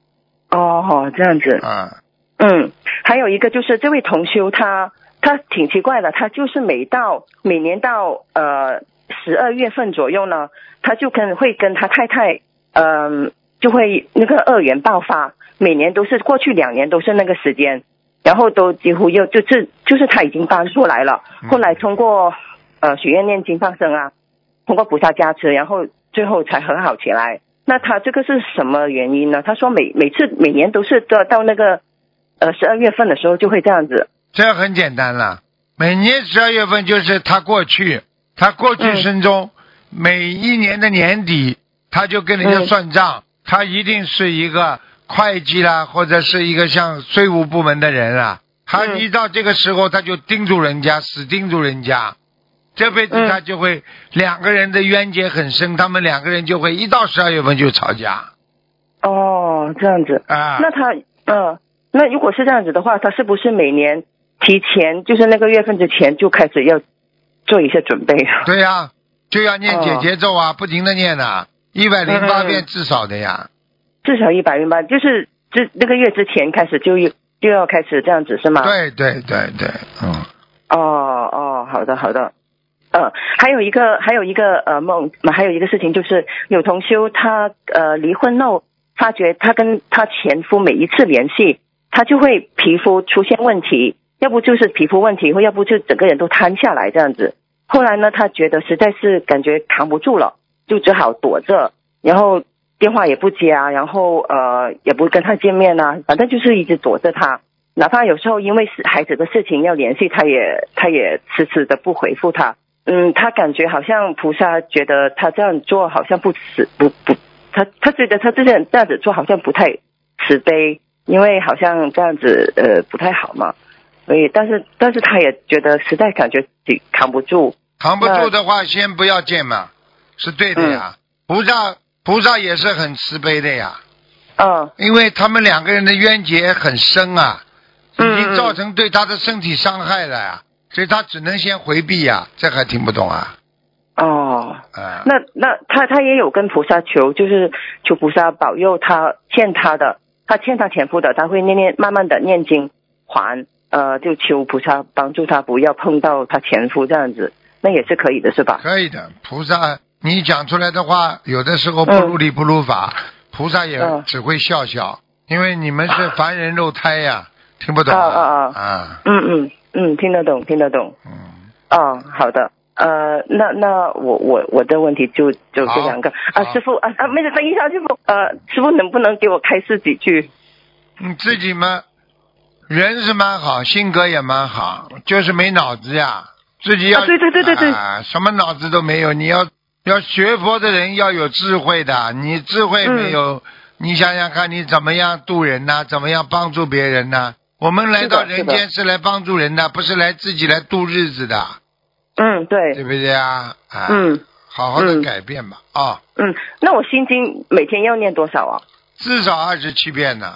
Speaker 8: 哦，这样子。
Speaker 2: 啊，
Speaker 8: 嗯，还有一个就是这位同修他他挺奇怪的，他就是每到每年到呃十二月份左右呢，他就跟会跟他太太嗯、就会那个恶缘爆发，每年都是过去两年都是那个时间，然后都几乎又就是就是他已经搬出来了，
Speaker 2: 嗯
Speaker 8: 后来通过呃许愿念经放生啊，通过菩萨加持，然后最后才和好起来。那他这个是什么原因呢？他说每每次每年都是到到那个呃十二月份的时候就会这样子。
Speaker 2: 这很简单了。每年十二月份就是他过去，他过去
Speaker 8: 嗯
Speaker 2: 生中、每一年的年底，他就跟人家
Speaker 8: 嗯
Speaker 2: 算账，他一定是一个会计啦，或者是一个像税务部门的人啊。他
Speaker 8: 嗯
Speaker 2: 一到这个时候，他就盯住人家，死盯住人家。这辈子
Speaker 8: 嗯
Speaker 2: 他就会、两个人的冤结很深，他们两个人就会一到十二月份就吵架
Speaker 8: 哦，这样子。
Speaker 2: 啊。
Speaker 8: 那他呃，那如果是这样子的话，他是不是每年提前就是那个月份之前就开始要做一些准备？
Speaker 2: 对呀、就要念解
Speaker 8: 哦
Speaker 2: 结咒啊，不停的念呐、一百零八
Speaker 8: 嗯
Speaker 2: 遍至少的呀。
Speaker 8: 至少一百元吧，就是这那个月之前开始就就要开始这样子是吗？。
Speaker 2: 对对对对，嗯，
Speaker 8: 哦哦，好的好的。呃，还有一个还有一个呃梦，还有一个事情就是有同修他呃离婚后发觉他跟他前夫每一次联系，他就会皮肤出现问题，要不就是皮肤问题，或要不就整个人都瘫下来这样子。后来呢，他觉得实在是感觉扛不住了，就只好躲着，然后电话也不接啊，然后呃也不跟他见面啊，反正就是一直躲着他。哪怕有时候因为是孩子的事情要联系，他也他也迟迟的不回复他。嗯，他感觉好像菩萨觉得他这样做好像不慈不不，他他觉得他这样这样子做好像不太慈悲，因为好像这样子呃不太好嘛。所以，但是但是他也觉得实在感觉自己扛不住。
Speaker 2: 扛不住的话，先不要见嘛，是对的呀。菩萨菩萨也是很慈悲的呀，
Speaker 8: 嗯
Speaker 2: 因为他们两个人的冤结很深啊，已经造成对他的身体伤害了呀，所以他只能先回避呀。这还听不懂啊？
Speaker 8: 哦，
Speaker 2: 啊，
Speaker 8: 那那他他也有跟菩萨求，就是求菩萨保佑他欠他的，他欠他前夫的，他会念念慢慢的念经还，呃，就求菩萨帮助他不要碰到他前夫这样子，那也是可以的，是吧？
Speaker 2: 可以的。菩萨，你讲出来的话，有的时候不如理不如法，菩萨也
Speaker 8: 嗯
Speaker 2: 只会笑笑，因为你们是凡人肉胎呀，听不懂
Speaker 8: 啊啊啊
Speaker 2: 啊，
Speaker 8: 嗯嗯嗯，听得懂，听得懂。
Speaker 2: 嗯，
Speaker 8: 哦，好的。呃，那那我我我的问题就就这两个啊，师傅啊啊，没事，等一下，师傅，呃，师傅能不能给我开示几句？
Speaker 2: 你自己嘛，人是蛮好，性格也蛮好，就是没脑子呀。自己要、
Speaker 8: 啊对对对对对
Speaker 2: 啊，什么脑子都没有。你要要学佛的人要有智慧的，你智慧没有，你想想看，你怎么样度人呐、怎么样帮助别人呐、我们来到人间是来帮助人的，不是来自己来度日子的，
Speaker 8: 嗯，对，
Speaker 2: 对不对啊？啊，
Speaker 8: 嗯。
Speaker 2: 好好的
Speaker 8: 嗯
Speaker 2: 改变吧，啊，
Speaker 8: 嗯，那我心经每天要念多少啊？
Speaker 2: 至少二十七遍呢。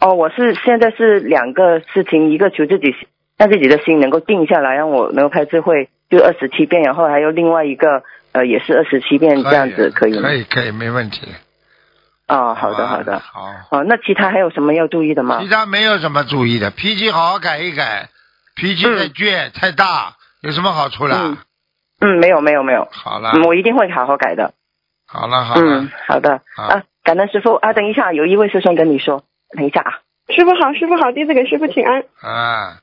Speaker 8: 哦，我是现在是两个事情，一个求自己让自己的心能够定下来，让我能够开智慧，就二十七遍，然后还有另外一个呃也是二十七遍这样子，可以吗？
Speaker 2: 可以，可以，没问题。
Speaker 8: 哦，好的好的。
Speaker 2: 好。
Speaker 8: 哦，那其他还有什么要注意的吗
Speaker 2: 其？他没有什么注意的，脾气好好改一改，脾气太倔、太大，有什么好处啦？
Speaker 8: 嗯嗯，没有没有没有，
Speaker 2: 好了，
Speaker 8: 嗯，我一定会好好改的。
Speaker 2: 好了，好了，
Speaker 8: 嗯，好的
Speaker 2: 好
Speaker 8: 啊，感恩师傅啊，等一下，有一位师兄跟你说，等一下啊。
Speaker 9: 师傅好，师傅好，弟子给师傅请安。
Speaker 2: 啊，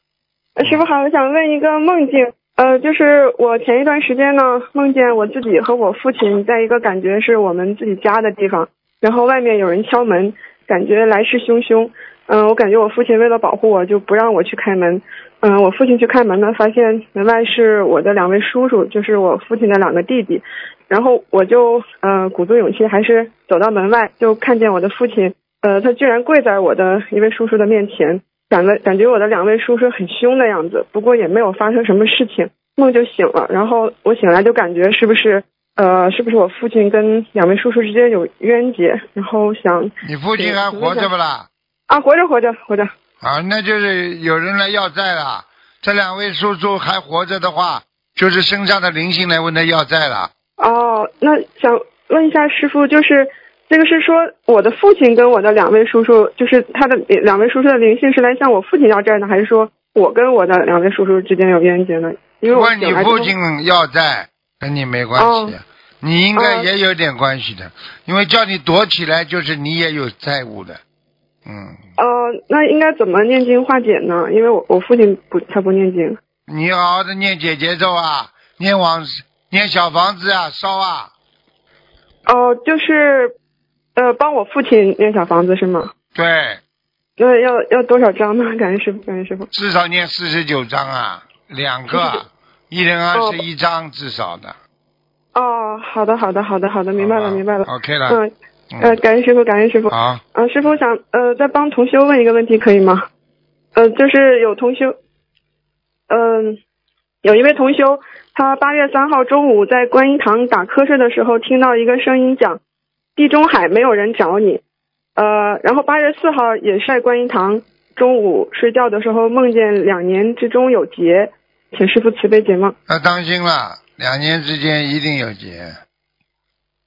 Speaker 9: 呃师傅好，我想问一个梦境，呃，就是我前一段时间呢，梦见我自己和我父亲在一个感觉是我们自己家的地方，然后外面有人敲门，感觉来势汹汹。嗯、我感觉我父亲为了保护我，就不让我去开门。嗯、我父亲去开门呢，发现门外是我的两位叔叔，就是我父亲的两个弟弟。然后我就呃鼓足勇气，还是走到门外，就看见我的父亲，呃，他居然跪在我的一位叔叔的面前，感了感觉我的两位叔叔很凶的样子，不过也没有发生什么事情，梦就醒了。然后我醒来就感觉是不是呃是不是我父亲跟两位叔叔之间有冤结，然后想
Speaker 2: 你父亲还活着不啦？
Speaker 9: 啊活着活着活着，
Speaker 2: 啊，那就是有人来要债了。这两位叔叔还活着的话，就是身上的灵性来问他要债了。
Speaker 9: 哦，那想问一下师傅，就是这个是说我的父亲跟我的两位叔叔，就是他的两位叔叔的灵性是来向我父亲要债呢，还是说我跟我的两位叔叔之间有冤结呢？因为我
Speaker 2: 问你父亲要债，跟你没关系，
Speaker 9: 哦
Speaker 2: 你应该
Speaker 9: 哦
Speaker 2: 也有点关系的，因为叫你躲起来，就是你也有债务的。嗯，
Speaker 9: 呃，那应该怎么念经化解呢？因为我我父亲不他不念经。
Speaker 2: 你好好的念姐姐咒啊，念往念小房子啊，烧啊，
Speaker 9: 哦、就是呃帮我父亲念小房子是吗？
Speaker 2: 对，
Speaker 9: 那要要多少张呢？感恩师傅，感恩师傅。
Speaker 2: 至少念四十九张啊，两个，一人二十一张至少的。
Speaker 9: 哦，好的好的好的好的，明白了明白了。
Speaker 2: OK 了，
Speaker 9: 嗯呃，感恩师傅，感恩师傅。
Speaker 2: 好，
Speaker 9: 呃，师傅想呃再帮同修问一个问题可以吗？呃，就是有同修，嗯、有一位同修，他八月三号中午在观音堂打瞌睡的时候，听到一个声音讲：“地中海没有人找你。”呃，然后八月四号也是在观音堂中午睡觉的时候，梦见两年之中有劫，请师傅慈悲解梦。
Speaker 2: 要当心了，两年之间一定有劫。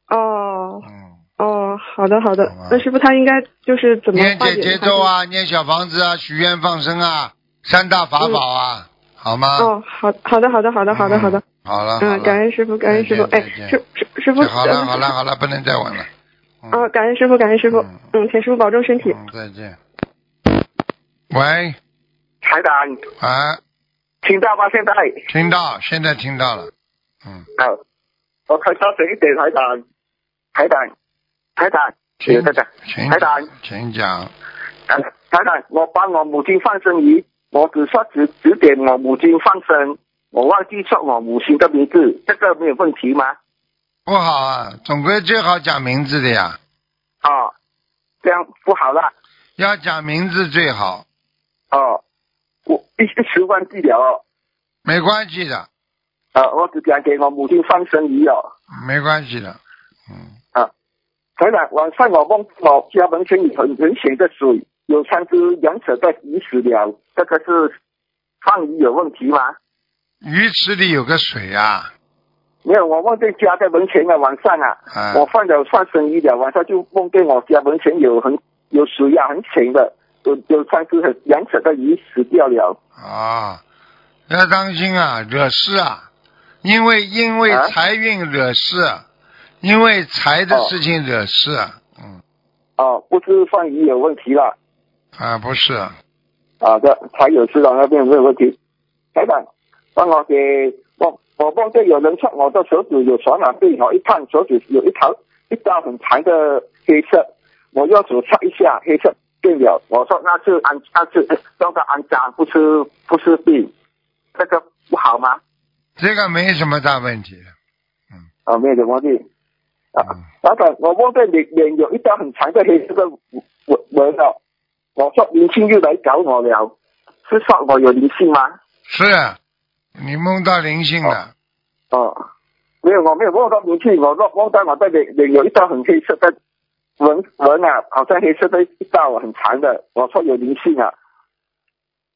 Speaker 9: 哦
Speaker 2: 嗯，
Speaker 9: 哦，好的好的
Speaker 2: 好，
Speaker 9: 那师傅他应该就是怎么
Speaker 2: 念
Speaker 9: 化解
Speaker 2: 解节奏啊，念小房子啊，许愿放生啊，三大法宝啊，好吗？
Speaker 9: 哦，好好的，好的，好的，好的，好的。
Speaker 2: 嗯。好了，
Speaker 9: 嗯，感恩师傅，感恩师傅。哎师师师傅，
Speaker 2: 好了，
Speaker 9: 呃
Speaker 2: 好了，好了，不能再问了。嗯
Speaker 9: 啊，感恩师傅，感恩师傅
Speaker 2: 嗯。
Speaker 9: 嗯，请师傅保重身体。
Speaker 2: 嗯，再见。喂，
Speaker 5: 台长，
Speaker 2: 啊，
Speaker 5: 听到吗？现在
Speaker 2: 听到，现在听到了。嗯，
Speaker 5: 好，我开大声一点，台长，台长，台长，
Speaker 2: 请
Speaker 5: 台长，
Speaker 2: 请
Speaker 5: 台长，
Speaker 2: 请讲。
Speaker 5: 啊台长，我帮我母亲放生鱼，我只说指指点我母亲放生，我忘记说我母亲的名字，这个没有问题吗？
Speaker 2: 不好啊，总归最好讲名字的呀，
Speaker 5: 哦，这样不好了。
Speaker 2: 要讲名字最好，
Speaker 5: 哦，我一一时忘记了哦。
Speaker 2: 没关系的，
Speaker 5: 啊，我只讲给我母亲放生鱼哦。
Speaker 2: 没关系的，嗯
Speaker 5: 啊，台长，晚上我梦我家门前有很很浅的水，有三只羊扯在鱼死了，这个是放鱼有问题吗？
Speaker 2: 鱼池里有个水啊，
Speaker 5: 没有，我梦见家在门前啊，晚上啊，
Speaker 2: 啊。
Speaker 5: 我放了放生鱼了，晚上就梦见我家门前有很有水啊，很浅的，有有三只很两尺的鱼死掉了。
Speaker 2: 啊，要当心啊，惹事啊，因为因为
Speaker 5: 啊？
Speaker 2: 财运惹事，因为财的事情惹事，嗯。
Speaker 5: 哦，不是放鱼有问题了，
Speaker 2: 啊不是，
Speaker 5: 啊。的才有知道那边没有问题。台长，帮我给我梦见有人穿我的手指有传染病，我一看手指有一条一道很长的黑色，我用手擦一下，黑色变了。我说那是安那是那个安脏，不是不是病，这个不好吗？
Speaker 2: 这个没什么大问题，嗯
Speaker 5: 啊，没什么问题。啊，老板，我梦见脸脸有一道很长的黑色的纹纹了，我说灵性又来找我了，是说我有灵性吗？
Speaker 2: 是你梦到灵性了，
Speaker 5: 哦，没有，我没有梦到灵性，我说梦到我的脸脸有一道很黑色的纹纹啊，好像黑色的一道很长的，我说有灵性啊，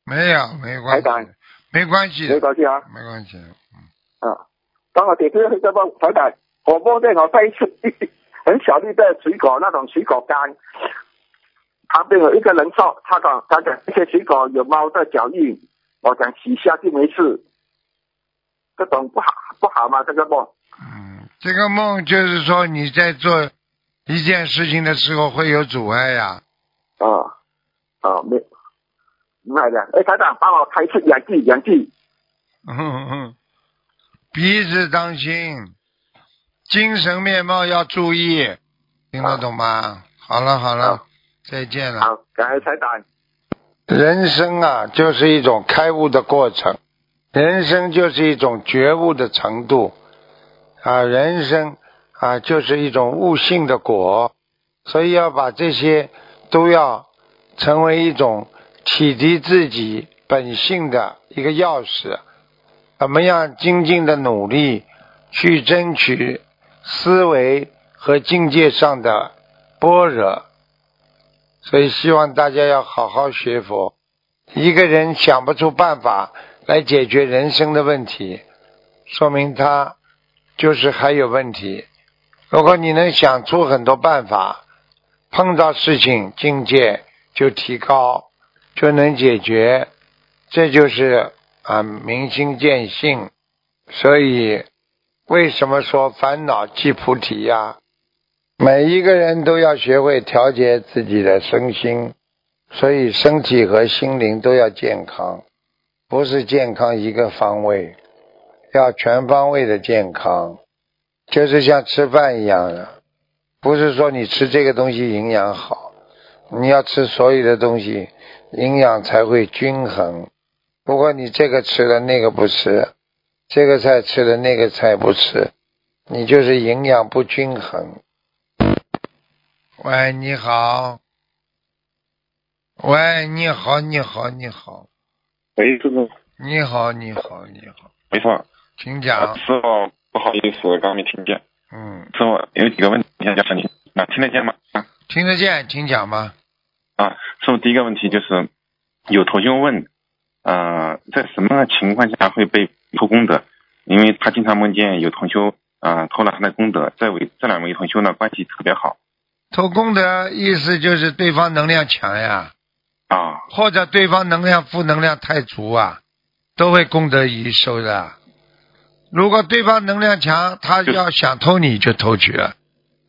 Speaker 2: 没有没关系，没关系，
Speaker 5: 没关系啊，
Speaker 2: 没关系，
Speaker 5: 啊，当我解决这个台长，我梦见我在一次很小粒的水果，那种水果干，旁边有一个人说，他讲他讲这些水果有猫的脚印，我讲洗下就没事，这种不好不好吗？这个梦嗯
Speaker 2: 这个梦就是说你在做一件事情的时候会有阻碍呀、
Speaker 5: 啊啊没明白的，哎，台长帮我开次氧气氧气，
Speaker 2: 嗯嗯，鼻子当心，精神面貌要注意，听得懂吗？好了好了，再见了。
Speaker 5: 好，感谢台长。
Speaker 2: 人生啊，就是一种开悟的过程，人生就是一种觉悟的程度啊，人生啊就是一种悟性的果，所以要把这些都要成为一种启迪自己本性的一个钥匙。怎么样精进的努力去争取思维和境界上的般若？所以希望大家要好好学佛。一个人想不出办法来解决人生的问题，说明他就是还有问题。如果你能想出很多办法，碰到事情境界就提高，就能解决，这就是啊明心见性。所以为什么说烦恼即菩提呀、每一个人都要学会调节自己的身心，所以身体和心灵都要健康，不是健康一个方位，要全方位的健康，就是像吃饭一样的，不是说你吃这个东西营养好，你要吃所有的东西，营养才会均衡。不过你这个吃了那个不吃，这个菜吃了那个菜不吃，你就是营养不均衡。喂，你好。喂，你好，你好，你好，
Speaker 10: 喂，师傅，
Speaker 2: 你好，你好，你好，
Speaker 10: 没错，
Speaker 2: 请讲。
Speaker 10: 师傅，不好意思，刚没听见。
Speaker 2: 嗯，
Speaker 10: 师傅有几个问题想问你，啊，听得见吗？啊
Speaker 2: 听得见，请讲吧。
Speaker 10: 啊，师傅，第一个问题就是有同学问，呃，在什么情况下会被偷功德？因为他经常梦见有同修啊、呃偷了他的功德，这位这两位同修呢关系特别好
Speaker 2: 偷功德意思就是对方能量强呀，
Speaker 10: 啊
Speaker 2: 或者对方能量负能量太足啊，都会功德已收的。如果对方能量强，他要想偷你就偷去了，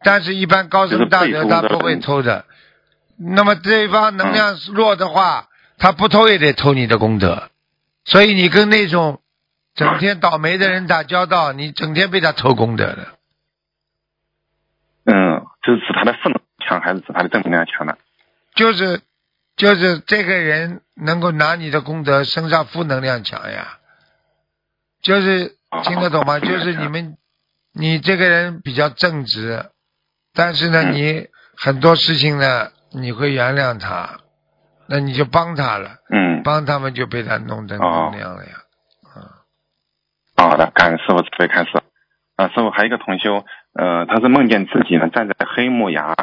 Speaker 2: 但是一般高僧大德他不会偷的。那么对方能量弱的话，他不偷也得偷你的功德。所以你跟那种整天倒霉的人打交道，你整天被他偷功德的。
Speaker 10: 嗯，就是指他的负能量强还是指他的正能量强呢？
Speaker 2: 就是就是这个人能够拿你的功德，身上负能量强呀。就是听得懂吗？就是你们，你这个人比较正直，但是呢，你很多事情呢，你会原谅他，那你就帮他了。
Speaker 10: 嗯，
Speaker 2: 帮他们就被他弄成能量了呀。
Speaker 10: 啊好的，感恩师傅慈悲开示。啊，师傅还有一个同修，呃，他是梦见自己呢站在黑木崖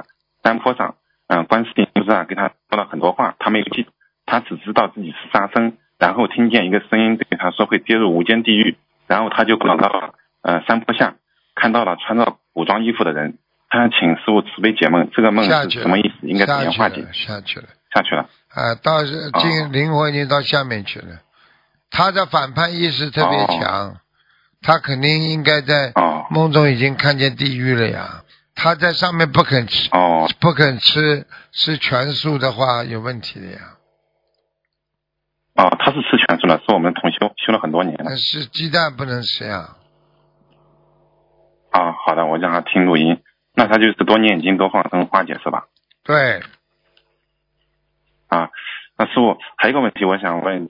Speaker 10: 山坡上，嗯、观世音菩萨给他说了很多话，他没有记，他只知道自己是杀生，然后听见一个声音对他说会跌入无间地狱，然后他就跑到了呃山坡下，看到了穿着古装衣服的人，他想请师傅慈悲解梦，这个梦是什么意思？应该怎样化解？
Speaker 2: 下去了，
Speaker 10: 下去了。
Speaker 2: 啊，到是进灵魂已经到下面去了，他的反叛意识特别强，他肯定应该在梦中已经看见地狱了呀。他在上面不肯吃，哦不肯吃吃全素的话有问题的呀。
Speaker 10: 哦，他是吃全素的，是我们同修修了很多年了。
Speaker 2: 但是鸡蛋不能吃呀。
Speaker 10: 啊，好的，我让他听录音，那他就是多念经多放生化解是吧？
Speaker 2: 对，
Speaker 10: 啊，那师傅还有一个问题，我想问，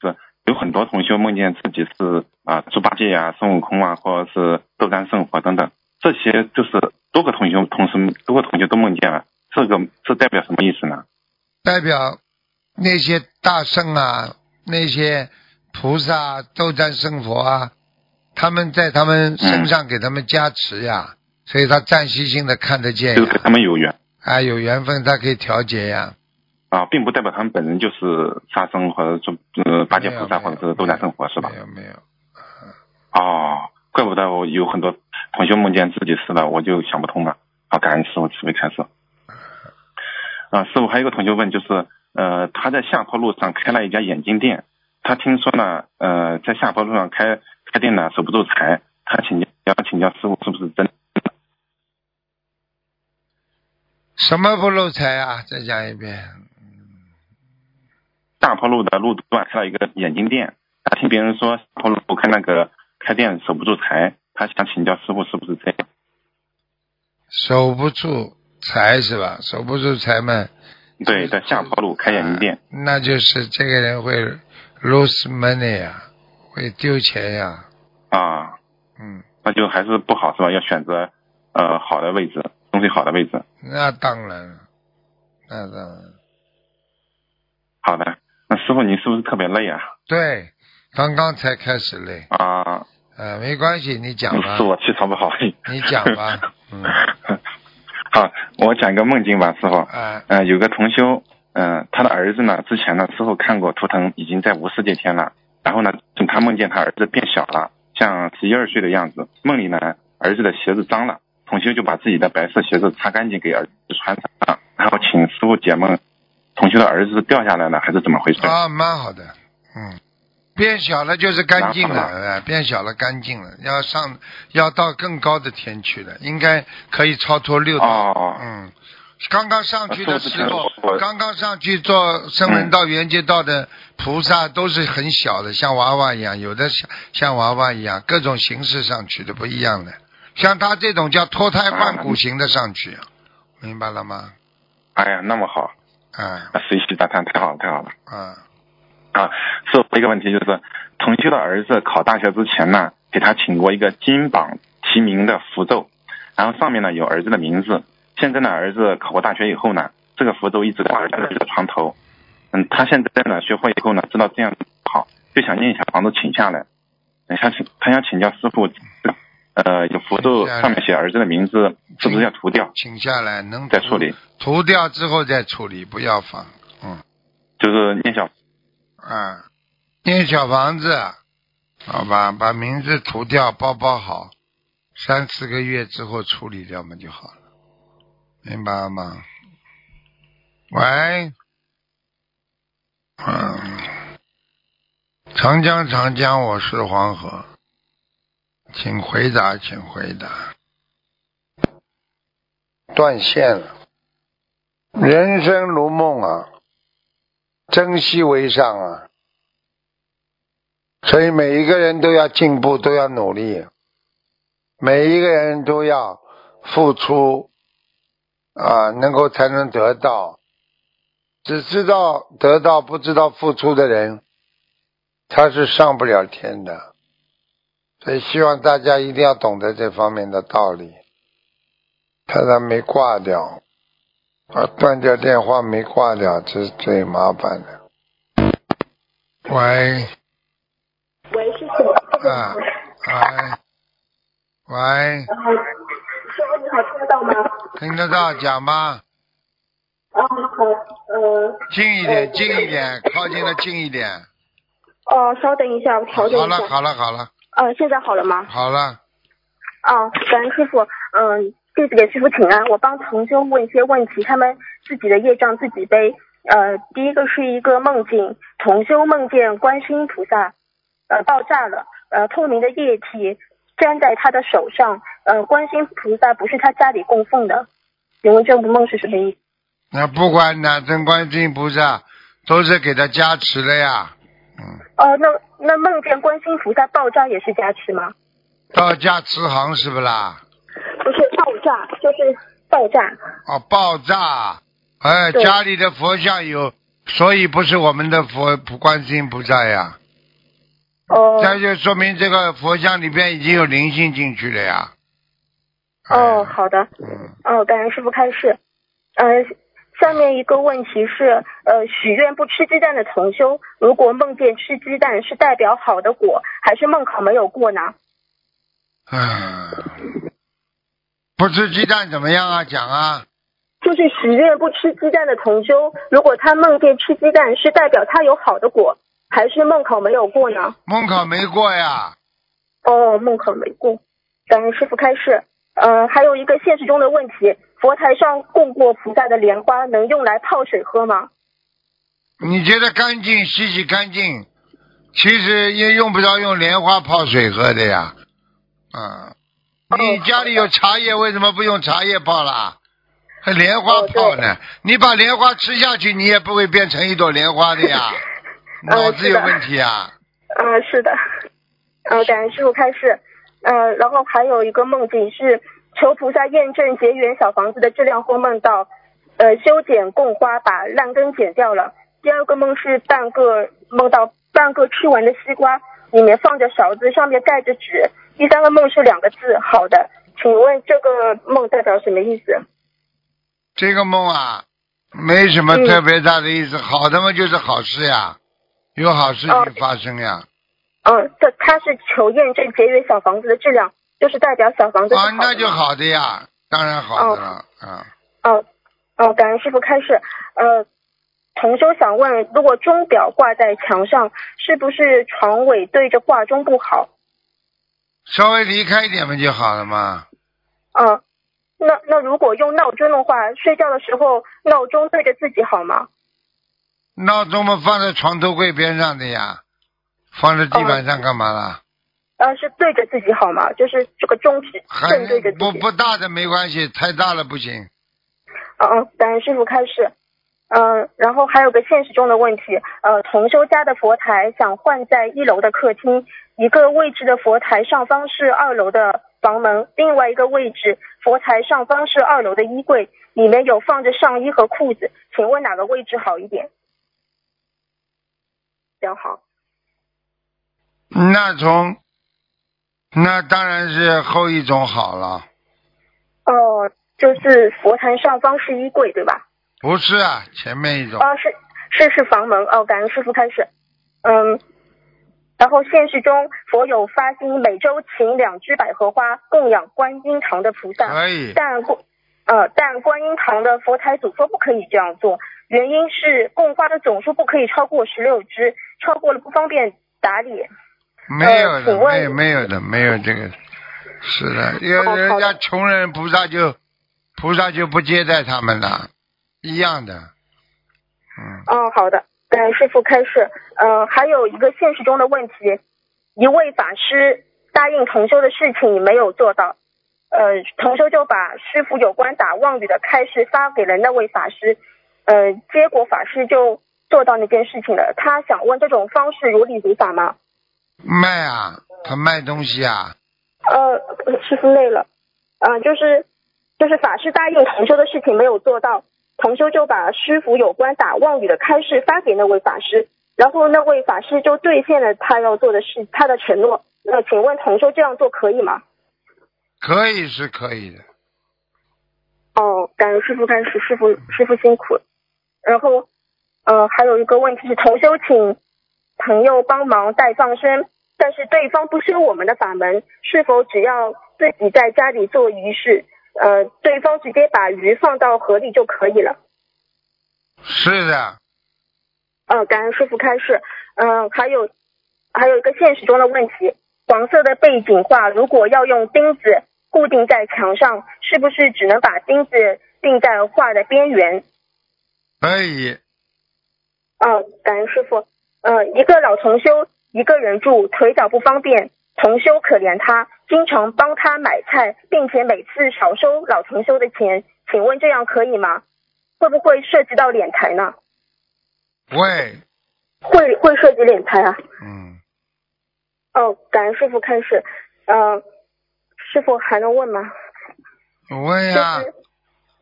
Speaker 10: 是有很多同修梦见自己是啊猪八戒呀、孙悟空啊，或者是斗战胜佛等等，这些就是多个同学同时多个同学都梦见了，这个这代表什么意思呢？
Speaker 2: 代表那些大圣啊，那些菩萨、斗战胜佛啊，他们在他们身上给他们加持呀，所以他暂时性的看得见
Speaker 10: 就是跟他们有缘
Speaker 2: 啊，有缘分他可以调节呀。
Speaker 10: 啊，并不代表他们本人就是沙僧或者说呃八戒菩萨或者是斗战胜佛是吧？
Speaker 2: 没有没有。
Speaker 10: 哦，怪不得我有很多同学梦见自己死了，我就想不通了。好，感恩师傅慈悲开示。啊，师傅还有一个同学问，就是呃，他在下坡路上开了一家眼镜店，他听说呢，呃，在下坡路上开开店呢守不住财，他请教要请教师傅是不是真的？
Speaker 2: 什么不漏财啊？再讲一遍。
Speaker 10: 下坡路的路段开了一个眼镜店，他听别人说下坡路开那个开店守不住财，他想请教师傅是不是这样？
Speaker 2: 守不住财是吧？守不住财嘛，
Speaker 10: 对，在下坡路开眼镜店。
Speaker 2: 那就是这个人会 lose money 呀，会丢钱呀。
Speaker 10: 啊，
Speaker 2: 嗯，
Speaker 10: 那就还是不好是吧？要选择呃好的位置，东西好的位置。
Speaker 2: 那当然了，那当然。
Speaker 10: 好的，那师傅你是不是特别累啊？
Speaker 2: 对，刚刚才开始累。
Speaker 10: 啊。
Speaker 2: 呃，没关系，你讲吧。
Speaker 10: 是我气场不好。
Speaker 2: 你讲吧。嗯。
Speaker 10: 好，我讲个梦境吧，师傅。
Speaker 2: 啊。
Speaker 10: 呃，有个同修，嗯、他的儿子呢，之前呢，师傅看过图腾，已经在无世界天了。然后呢，他梦见他儿子变小了，像十一二岁的样子。梦里呢，儿子的鞋子脏了，同修就把自己的白色鞋子擦干净给儿子穿上，然后请师傅解梦。同修的儿子掉下来了，还是怎么回事？
Speaker 2: 啊，蛮好的，嗯，变小了就是干净了，呃，变小了干净了，要上要到更高的天去了，应该可以超脱六道，
Speaker 10: 哦、
Speaker 2: 嗯，刚刚上去的时候，刚刚上去做声闻道、缘觉道的菩萨都是很小的，像娃娃一样，有的像像娃娃一样，各种形式上去的不一样的，像他这种叫脱胎换骨型的上去，明白了吗？
Speaker 10: 哎呀，那么好。
Speaker 2: 啊，
Speaker 10: 随喜大叹，太好了，太好了。
Speaker 2: 啊，
Speaker 10: 啊，是我一个问题，就是同修的儿子考大学之前呢，给他请过一个金榜题名的符咒，然后上面呢有儿子的名字。现在呢，儿子考过大学以后呢，这个符咒一直挂在儿子的床头。嗯，他现在呢学会以后呢，知道这样好，就想念一下房子请下来。想请他想请教师傅，呃，有符咒上面写儿子的名字，是不是要涂掉？
Speaker 2: 请下来能
Speaker 10: 再处理。
Speaker 2: 涂掉之后再处理，不要放。嗯，
Speaker 10: 就是念小
Speaker 2: 啊，念小房子，好吧，把名字涂掉，包包好，三四个月之后处理掉嘛就好了，明白吗？喂，嗯，长江长江，我是黄河，请回答，请回答。断线了。人生如梦啊，珍惜为上啊，所以每一个人都要进步，都要努力，每一个人都要付出啊，能够才能得到。只知道得到不知道付出的人，他是上不了天的。所以希望大家一定要懂得这方面的道理。太太没挂掉，啊，断掉电话没挂掉，这是最麻烦的。喂，
Speaker 11: 喂，师傅。
Speaker 2: 啊，喂，喂，
Speaker 11: 师傅你好，听得到吗？
Speaker 2: 听得到，讲吧，
Speaker 11: 啊，好，呃，
Speaker 2: 近一点，近一点，靠近的近一点。
Speaker 11: 哦，稍等一下，我调整
Speaker 2: 好
Speaker 11: 一下。
Speaker 2: 了，好了，好了，
Speaker 11: 呃，现在好了吗？
Speaker 2: 好了，
Speaker 11: 啊，感恩师傅，嗯、弟子给师傅请安。我帮同修问一些问题，他们自己的业障自己背。呃，第一个是一个梦境，同修梦见观世音菩萨呃爆炸了，呃，透明的液体粘在他的手上，呃，观世音菩萨不是他家里供奉的，请问这个梦是什么意思？
Speaker 2: 那不管哪尊观世音菩萨，都是给他加持了呀。
Speaker 11: 嗯哦、那那梦见观世音菩萨爆炸也是加持吗？
Speaker 2: 道加持行是不啦？
Speaker 11: 不炸，就是爆炸。
Speaker 2: 哦，爆炸！哎，家里的佛像有，所以不是我们的佛观世音不在呀。
Speaker 11: 哦
Speaker 2: 那就说明这个佛像里边已经有灵性进去了呀。
Speaker 11: 哦，好的。哦，感恩师傅开示。呃，下面一个问题是，呃，许愿不吃鸡蛋的同修，如果梦见吃鸡蛋，是代表好的果，还是梦考没有过呢？
Speaker 2: 嗯，不吃鸡蛋怎么样啊？讲啊。
Speaker 11: 就是许愿不吃鸡蛋的同修，如果他梦见吃鸡蛋，是代表他有好的果，还是梦考没有过呢？
Speaker 2: 梦考没过呀。
Speaker 11: 哦，梦考没过。感恩师傅开示。呃，还有一个现实中的问题，佛台上供过菩萨的莲花能用来泡水喝吗？
Speaker 2: 你觉得干净，洗洗干净，其实也用不着用莲花泡水喝的呀。嗯，你家里有茶叶，为什么不用茶叶泡啦？还莲花泡呢？你把莲花吃下去，你也不会变成一朵莲花的呀。脑子有问题啊！
Speaker 11: 呃，是的，呃，感恩师傅开示。呃，然后还有一个梦境是求菩萨验证结缘小房子的质量或梦到，呃，修剪供花把烂根剪掉了。第二个梦是半个梦到半个吃完的西瓜，里面放着勺子，上面盖着纸。第三个梦是两个字，好的，请问这个梦代表什么意思？
Speaker 2: 这个梦啊，没什么特别大的意思。好的嘛，就是好事呀，有好事情发生呀。
Speaker 11: 嗯，这他是求验证节约小房子的质量，就是代表小房子好
Speaker 2: 啊，那就好的呀，当然好的了。啊，
Speaker 11: 哦哦，感恩师傅开示。呃，同修想问，如果钟表挂在墙上，是不是床尾对着挂钟不好？
Speaker 2: 稍微离开一点不就好了吗？
Speaker 11: 嗯，那那如果用闹钟的话，睡觉的时候闹钟对着自己好吗？
Speaker 2: 闹钟嘛放在床头柜边上的呀，放在地板上干嘛啦？
Speaker 11: 呃，是对着自己好吗？就是这个钟是
Speaker 2: 还
Speaker 11: 正对着自己。
Speaker 2: 不不大的没关系，太大了不行。
Speaker 11: 嗯嗯，感恩师傅开示。嗯、然后还有个现实中的问题，呃，同修家的佛台想换在一楼的客厅，一个位置的佛台上方是二楼的房门，另外一个位置佛台上方是二楼的衣柜，里面有放着上衣和裤子，请问哪个位置好一点？比较好。
Speaker 2: 那从那当然是后一种好了，
Speaker 11: 哦、就是佛台上方是衣柜，对吧？
Speaker 2: 不是啊，前面一种。
Speaker 11: 哦，是是是房门哦，感恩师傅开始。嗯，然后现实中佛有发心每周请两只百合花供养观音堂的菩萨，
Speaker 2: 可以
Speaker 11: 但观呃但观音堂的佛台祖说不可以这样做，原因是供花的总数不可以超过十六只，超过了不方便打理。
Speaker 2: 没有的，
Speaker 11: 呃
Speaker 2: 没有没有的，没有这个。是的，因为人家穷人菩萨就菩萨就不接待他们了，一样的。
Speaker 11: 嗯，哦好的，感恩师傅开示。呃，还有一个现实中的问题，一位法师答应同修的事情没有做到，呃，同修就把师傅有关打妄语的开示发给了那位法师，呃，结果法师就做到那件事情了。他想问这种方式如理如法吗？
Speaker 2: 卖啊，他卖东西啊，
Speaker 11: 呃，师傅累了，呃，就是就是法师答应同修的事情没有做到，同修就把师傅有关打妄语的开示发给那位法师，然后那位法师就兑现了他要做的事，他的承诺。那请问同修这样做可以吗？
Speaker 2: 可以是可以的。
Speaker 11: 哦，感恩师傅开始，师傅师傅辛苦了。然后，呃，还有一个问题是，同修请朋友帮忙带放生，但是对方不修我们的法门，是否只要自己在家里做仪式，呃，对方直接把鱼放到河里就可以了？
Speaker 2: 是的，
Speaker 11: 呃，感恩师傅开示。嗯、还有还有一个现实中的问题，黄色的背景画如果要用钉子固定在墙上，是不是只能把钉子钉在画的边缘？
Speaker 2: 可以。
Speaker 11: 嗯，感恩师傅。呃，一个老同修一个人住，腿脚不方便，同修可怜他，经常帮他买菜，并且每次少收老同修的钱，请问这样可以吗？会不会涉及到敛财呢？
Speaker 2: 会，
Speaker 11: 会会涉及敛财啊？
Speaker 2: 嗯，
Speaker 11: 哦，感恩师傅开始。呃，师傅还能问吗？
Speaker 2: 问呀、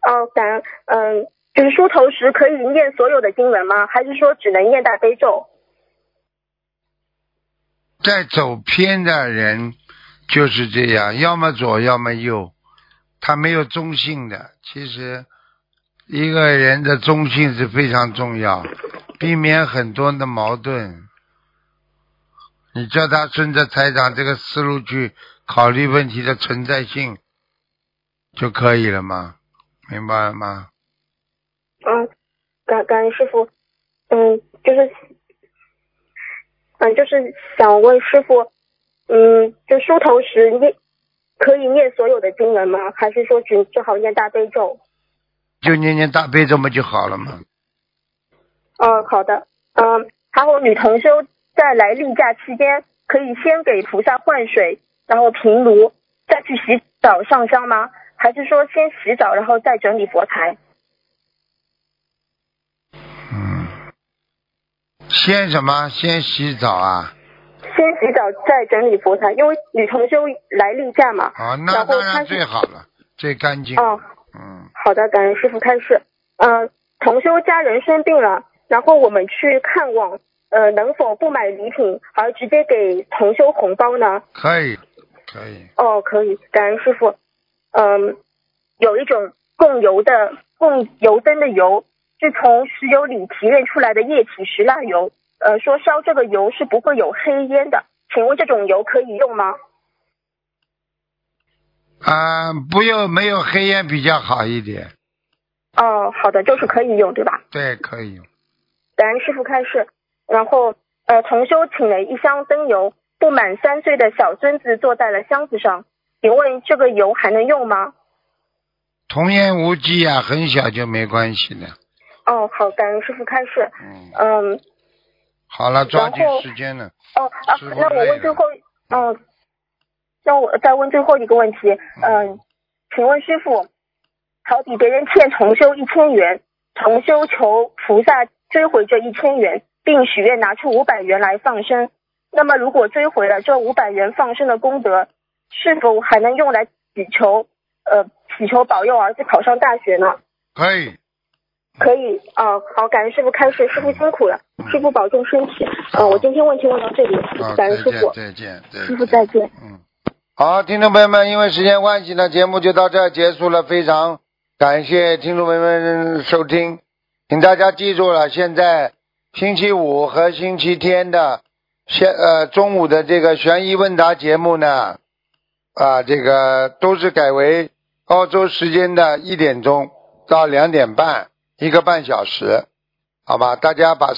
Speaker 11: 哦，感恩，嗯、就是梳头时可以念所有的经文吗？还是说只能念大悲咒？
Speaker 2: 在走偏的人就是这样，要么左，要么右，他没有中性的。其实一个人的中性是非常重要，避免很多的矛盾。你叫他顺着台长这个思路去考虑问题的存在性就可以了吗？明白了吗？
Speaker 11: 嗯，感感恩师傅，嗯，就是，嗯，就是想问师傅，嗯，就梳头时念可以念所有的经文吗？还是说只只好念大悲咒？
Speaker 2: 就念念大悲咒不就好了吗？
Speaker 11: 嗯，好的，嗯，还有女同修在来例假期间，可以先给菩萨换水，然后平炉，再去洗澡上香吗？还是说先洗澡，然后再整理佛台？
Speaker 2: 嗯先什么？先洗澡啊？
Speaker 11: 先洗澡再整理佛台，因为女同修来例假嘛。
Speaker 2: 啊，那当然最好了，最干净。
Speaker 11: 哦，
Speaker 2: 嗯，
Speaker 11: 好的，感恩师傅开示。呃，同修家人生病了，然后我们去看望，呃，能否不买礼品而直接给同修红包呢？
Speaker 2: 可以，可以。
Speaker 11: 哦，可以，感恩师傅。嗯，有一种供油的供油灯的油，是从石油里提炼出来的液体石蜡油。呃，说烧这个油是不会有黑烟的，请问这种油可以用吗？
Speaker 2: 啊，不用没有黑烟比较好一点。
Speaker 11: 哦，好的，就是可以用，对吧？
Speaker 2: 对，可以用。
Speaker 11: 感恩师傅开示。然后，呃，同修请了一箱灯油，不满三岁的小孙子坐在了箱子上，请问这个油还能用吗？
Speaker 2: 童言无忌啊，很小就没关系的。
Speaker 11: 哦，好，感恩师傅开示。
Speaker 2: 嗯，
Speaker 11: 嗯，
Speaker 2: 好了，抓紧时间了。
Speaker 11: 哦，啊那我问最后，嗯，那我再问最后一个问题，嗯，请问师傅，好比别人欠重修一千元，重修求菩萨追回这一千元，并许愿拿出五百元来放生，那么如果追回了这五百元放生的功德，是否还能用来祈求，呃，祈求保佑儿子考上大学呢？
Speaker 2: 可以，
Speaker 11: 可以啊、好，感恩师傅开示，师傅辛苦了，师傅保重身体。呃，我今天问题问到这里，感恩师傅，，
Speaker 2: 再见，
Speaker 11: 师。傅再见。
Speaker 2: 嗯好，听众朋友们，因为时间关系呢，节目就到这儿结束了。非常感谢听众朋友们收听，请大家记住了，现在星期五和星期天的现呃中午的这个悬疑问答节目呢，啊，这个都是改为澳洲时间的一点钟到两点半，一个半小时，好吧？大家把